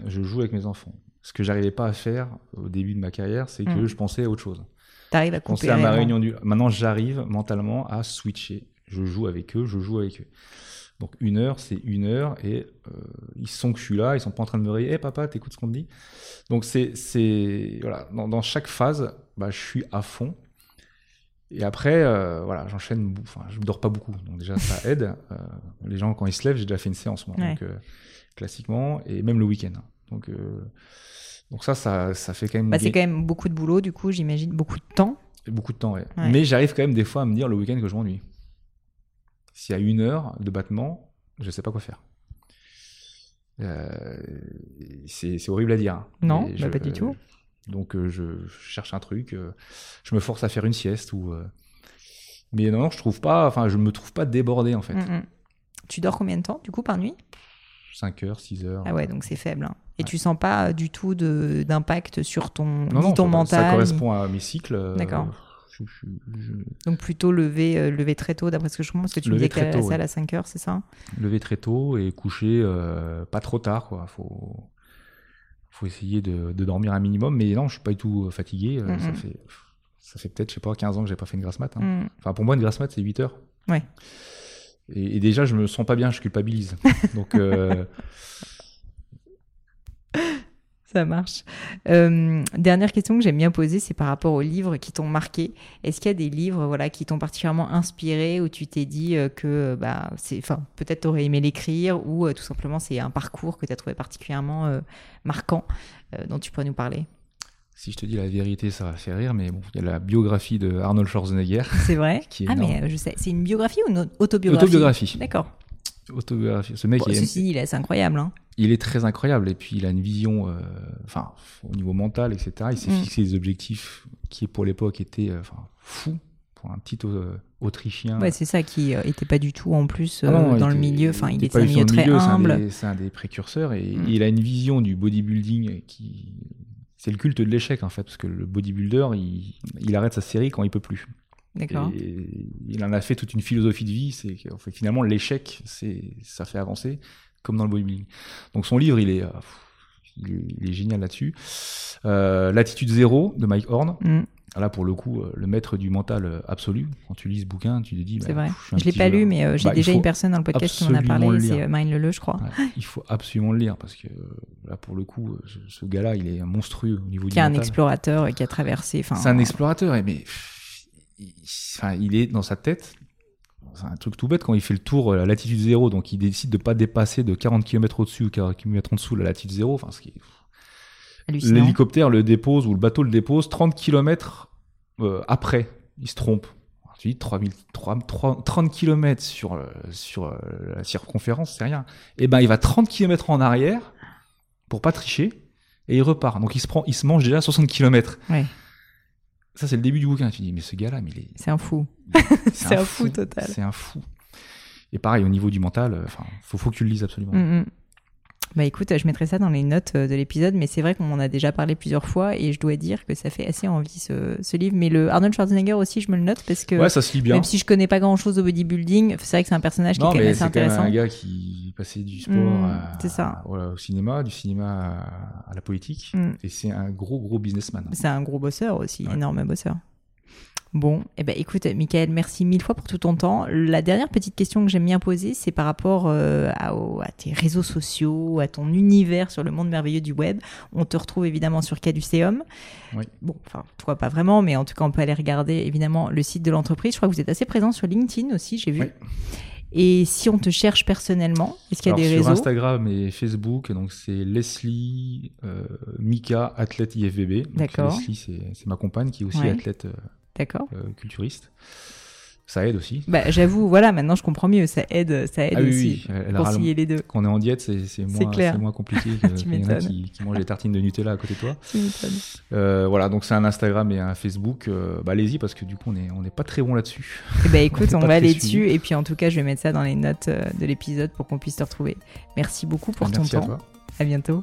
je joue avec mes enfants. Ce que j'arrivais pas à faire au début de ma carrière, c'est que hmm. je pensais à autre chose. T'arrives à couper à ma réunion du. Maintenant, j'arrive mentalement à switcher. Je joue avec eux, je joue avec eux. Donc une heure, c'est une heure et euh, ils sont que je suis là, ils sont pas en train de me réveiller. Hé papa, t'écoutes ce qu'on te dit? Donc c'est c'est voilà dans, dans, chaque phase, bah, je suis à fond. Et après, euh, voilà, j'enchaîne. Enfin, je ne dors pas beaucoup, donc déjà ça aide. Euh, les gens quand ils se lèvent, j'ai déjà fait une séance moi, donc euh, classiquement, et même le week-end. Donc, donc ça, ça, ça fait quand même. Bah, c'est quand même beaucoup de boulot, du coup, j'imagine beaucoup de temps. beaucoup de temps, ouais. Mais j'arrive quand même des fois à me dire le week-end que je m'ennuie. S'il y a une heure de battement, je ne sais pas quoi faire. c'est horrible à dire. Hein. Non, bah, pas du tout. Donc euh, je, cherche un truc, euh, je me force à faire une sieste ou. Euh, mais non, je trouve pas, enfin, je me trouve pas débordé en fait. Mm, mm. Tu dors combien de temps du coup par nuit? 5 heures, 6 heures. Ah ouais, donc c'est faible. Hein. Et tu sens pas du tout d'impact sur ton, non, ton mental Ça correspond à mes cycles. D'accord. Donc plutôt lever, lever très tôt, d'après ce que je comprends, parce que tu lever me disais qu'à la salle à 5 heures, c'est ça? Lever très tôt et coucher pas trop tard, quoi. Faut faut essayer de, dormir un minimum. Mais non, je suis pas du tout euh, fatigué. Euh, ça fait, ça fait peut-être, je sais pas, 15 ans que j'ai pas fait une grasse mat. Hein. Mm. Enfin, pour moi, une grasse mat, c'est 8 heures. Ouais. Et, déjà, je me sens pas bien, je culpabilise. Donc, euh, Ça marche. Euh, dernière question que j'aime bien poser, c'est par rapport aux livres qui t'ont marqué. Est-ce qu'il y a des livres voilà, qui t'ont particulièrement inspiré, où tu t'es dit euh, que bah, enfin, peut-être tu aurais aimé l'écrire, ou euh, tout simplement c'est un parcours que tu as trouvé particulièrement marquant, dont tu pourrais nous parler? Si je te dis la vérité, ça va faire rire, mais bon, il y a la biographie de Arnold Schwarzenegger. C'est vrai? ah, mais je sais, c'est une biographie ou une autobiographie? Autobiographie. D'accord. Autobiographie. Ce mec bon, Ceci, est incroyable. Hein il est très incroyable et puis il a une vision, euh, enfin au niveau mental, etc. Il s'est mm. fixé des objectifs qui pour l'époque étaient euh, enfin fous pour un petit euh, Autrichien. Ouais, c'est ça qui était pas du tout en plus ah dans le milieu. Enfin, il, était un milieu très humble. C'est un, des précurseurs et mm. il a une vision du bodybuilding qui c'est le culte de l'échec en fait parce que le bodybuilder il, il arrête sa série quand il peut plus. D'accord. Il en a fait toute une philosophie de vie, c'est finalement l'échec, c'est ça fait avancer comme dans le bodybuilding. Donc son livre, il est, euh, il est, génial là-dessus. Euh, L'attitude zéro de Mike Horn. Mm. Là, pour le coup, euh, le maître du mental absolu. Quand tu lis ce bouquin, tu te dis. C'est bah, vrai. Je ne l'ai pas lu, mais j'ai bah, déjà une personne dans le podcast qui m'en a parlé. C'est Mind Lele, je crois. il faut absolument le lire parce que là, pour le coup, ce, gars-là, il est monstrueux au niveau qui du mental. Qui est un explorateur et qui a traversé. C'est un explorateur, mais enfin, il est dans sa tête c'est un truc tout bête quand il fait le tour à euh, latitude zéro, donc il décide de pas dépasser de 40 km au-dessus ou 40 km en dessous la latitude zéro. Enfin, ce qui L'hélicoptère le dépose ou le bateau le dépose 30 km euh, après. Il se trompe. Tu dis 3000, 30 km sur, euh, sur la circonférence, c'est rien. Et eh ben, il va 30 km en arrière pour pas tricher et il repart. Donc il se prend, il se mange déjà 60 km. Ouais. Ça, c'est le début du bouquin. Tu dis, mais ce gars-là, mais il est. C'est un fou. C'est un, fou, total. C'est un fou. Et pareil, au niveau du mental, euh, enfin, faut, faut que tu le lises absolument. Mm, mm. Bah écoute, je mettrai ça dans les notes euh, de l'épisode, mais c'est vrai qu'on en a déjà parlé plusieurs fois et je dois dire que ça fait assez envie ce, livre. Mais le Arnold Schwarzenegger aussi, je me le note parce que ouais, ça se lit bien. même si je connais pas grand chose au bodybuilding, c'est vrai que c'est un personnage qui est quand même assez intéressant. C'est un gars qui passait du sport mm, ça. au cinéma, du cinéma à, la politique, mm. et c'est un gros gros businessman. C'est un gros bosseur aussi, énorme bosseur. Bon, eh ben, écoute, Michael, merci mille fois pour tout ton temps. La dernière petite question que j'aime bien poser, c'est par rapport euh, à, tes réseaux sociaux, à ton univers sur le monde merveilleux du web. On te retrouve évidemment sur Caduceum. Oui. Bon, enfin, toi pas vraiment, mais en tout cas, on peut aller regarder évidemment le site de l'entreprise. Je crois que vous êtes assez présent sur LinkedIn aussi, j'ai vu. Oui. Et si on te cherche personnellement, est-ce qu'il y a des réseaux? Sur Instagram et Facebook, donc c'est Leslie euh, Mika, athlète IFBB. D'accord. Leslie, c'est ma compagne qui est aussi athlète. Euh, D'accord. Euh, culturiste. ça aide aussi. Bah, j'avoue, voilà, maintenant je comprends mieux, ça aide, ça aide ah aussi. Oui, oui. Conseiller les deux. Quand on est en diète, c'est moins, moins, compliqué qu'il y en a qui, qui, mangent des tartines de Nutella à côté de toi. Euh, voilà, donc c'est un Instagram et un Facebook. Euh, bah, allez-y parce que du coup, on n'est on est pas très bon là-dessus. Eh bah, écoute, on, va aller dessus et puis en tout cas, je vais mettre ça dans les notes euh, de l'épisode pour qu'on puisse te retrouver. Merci beaucoup pour ton temps. À, toi. à bientôt.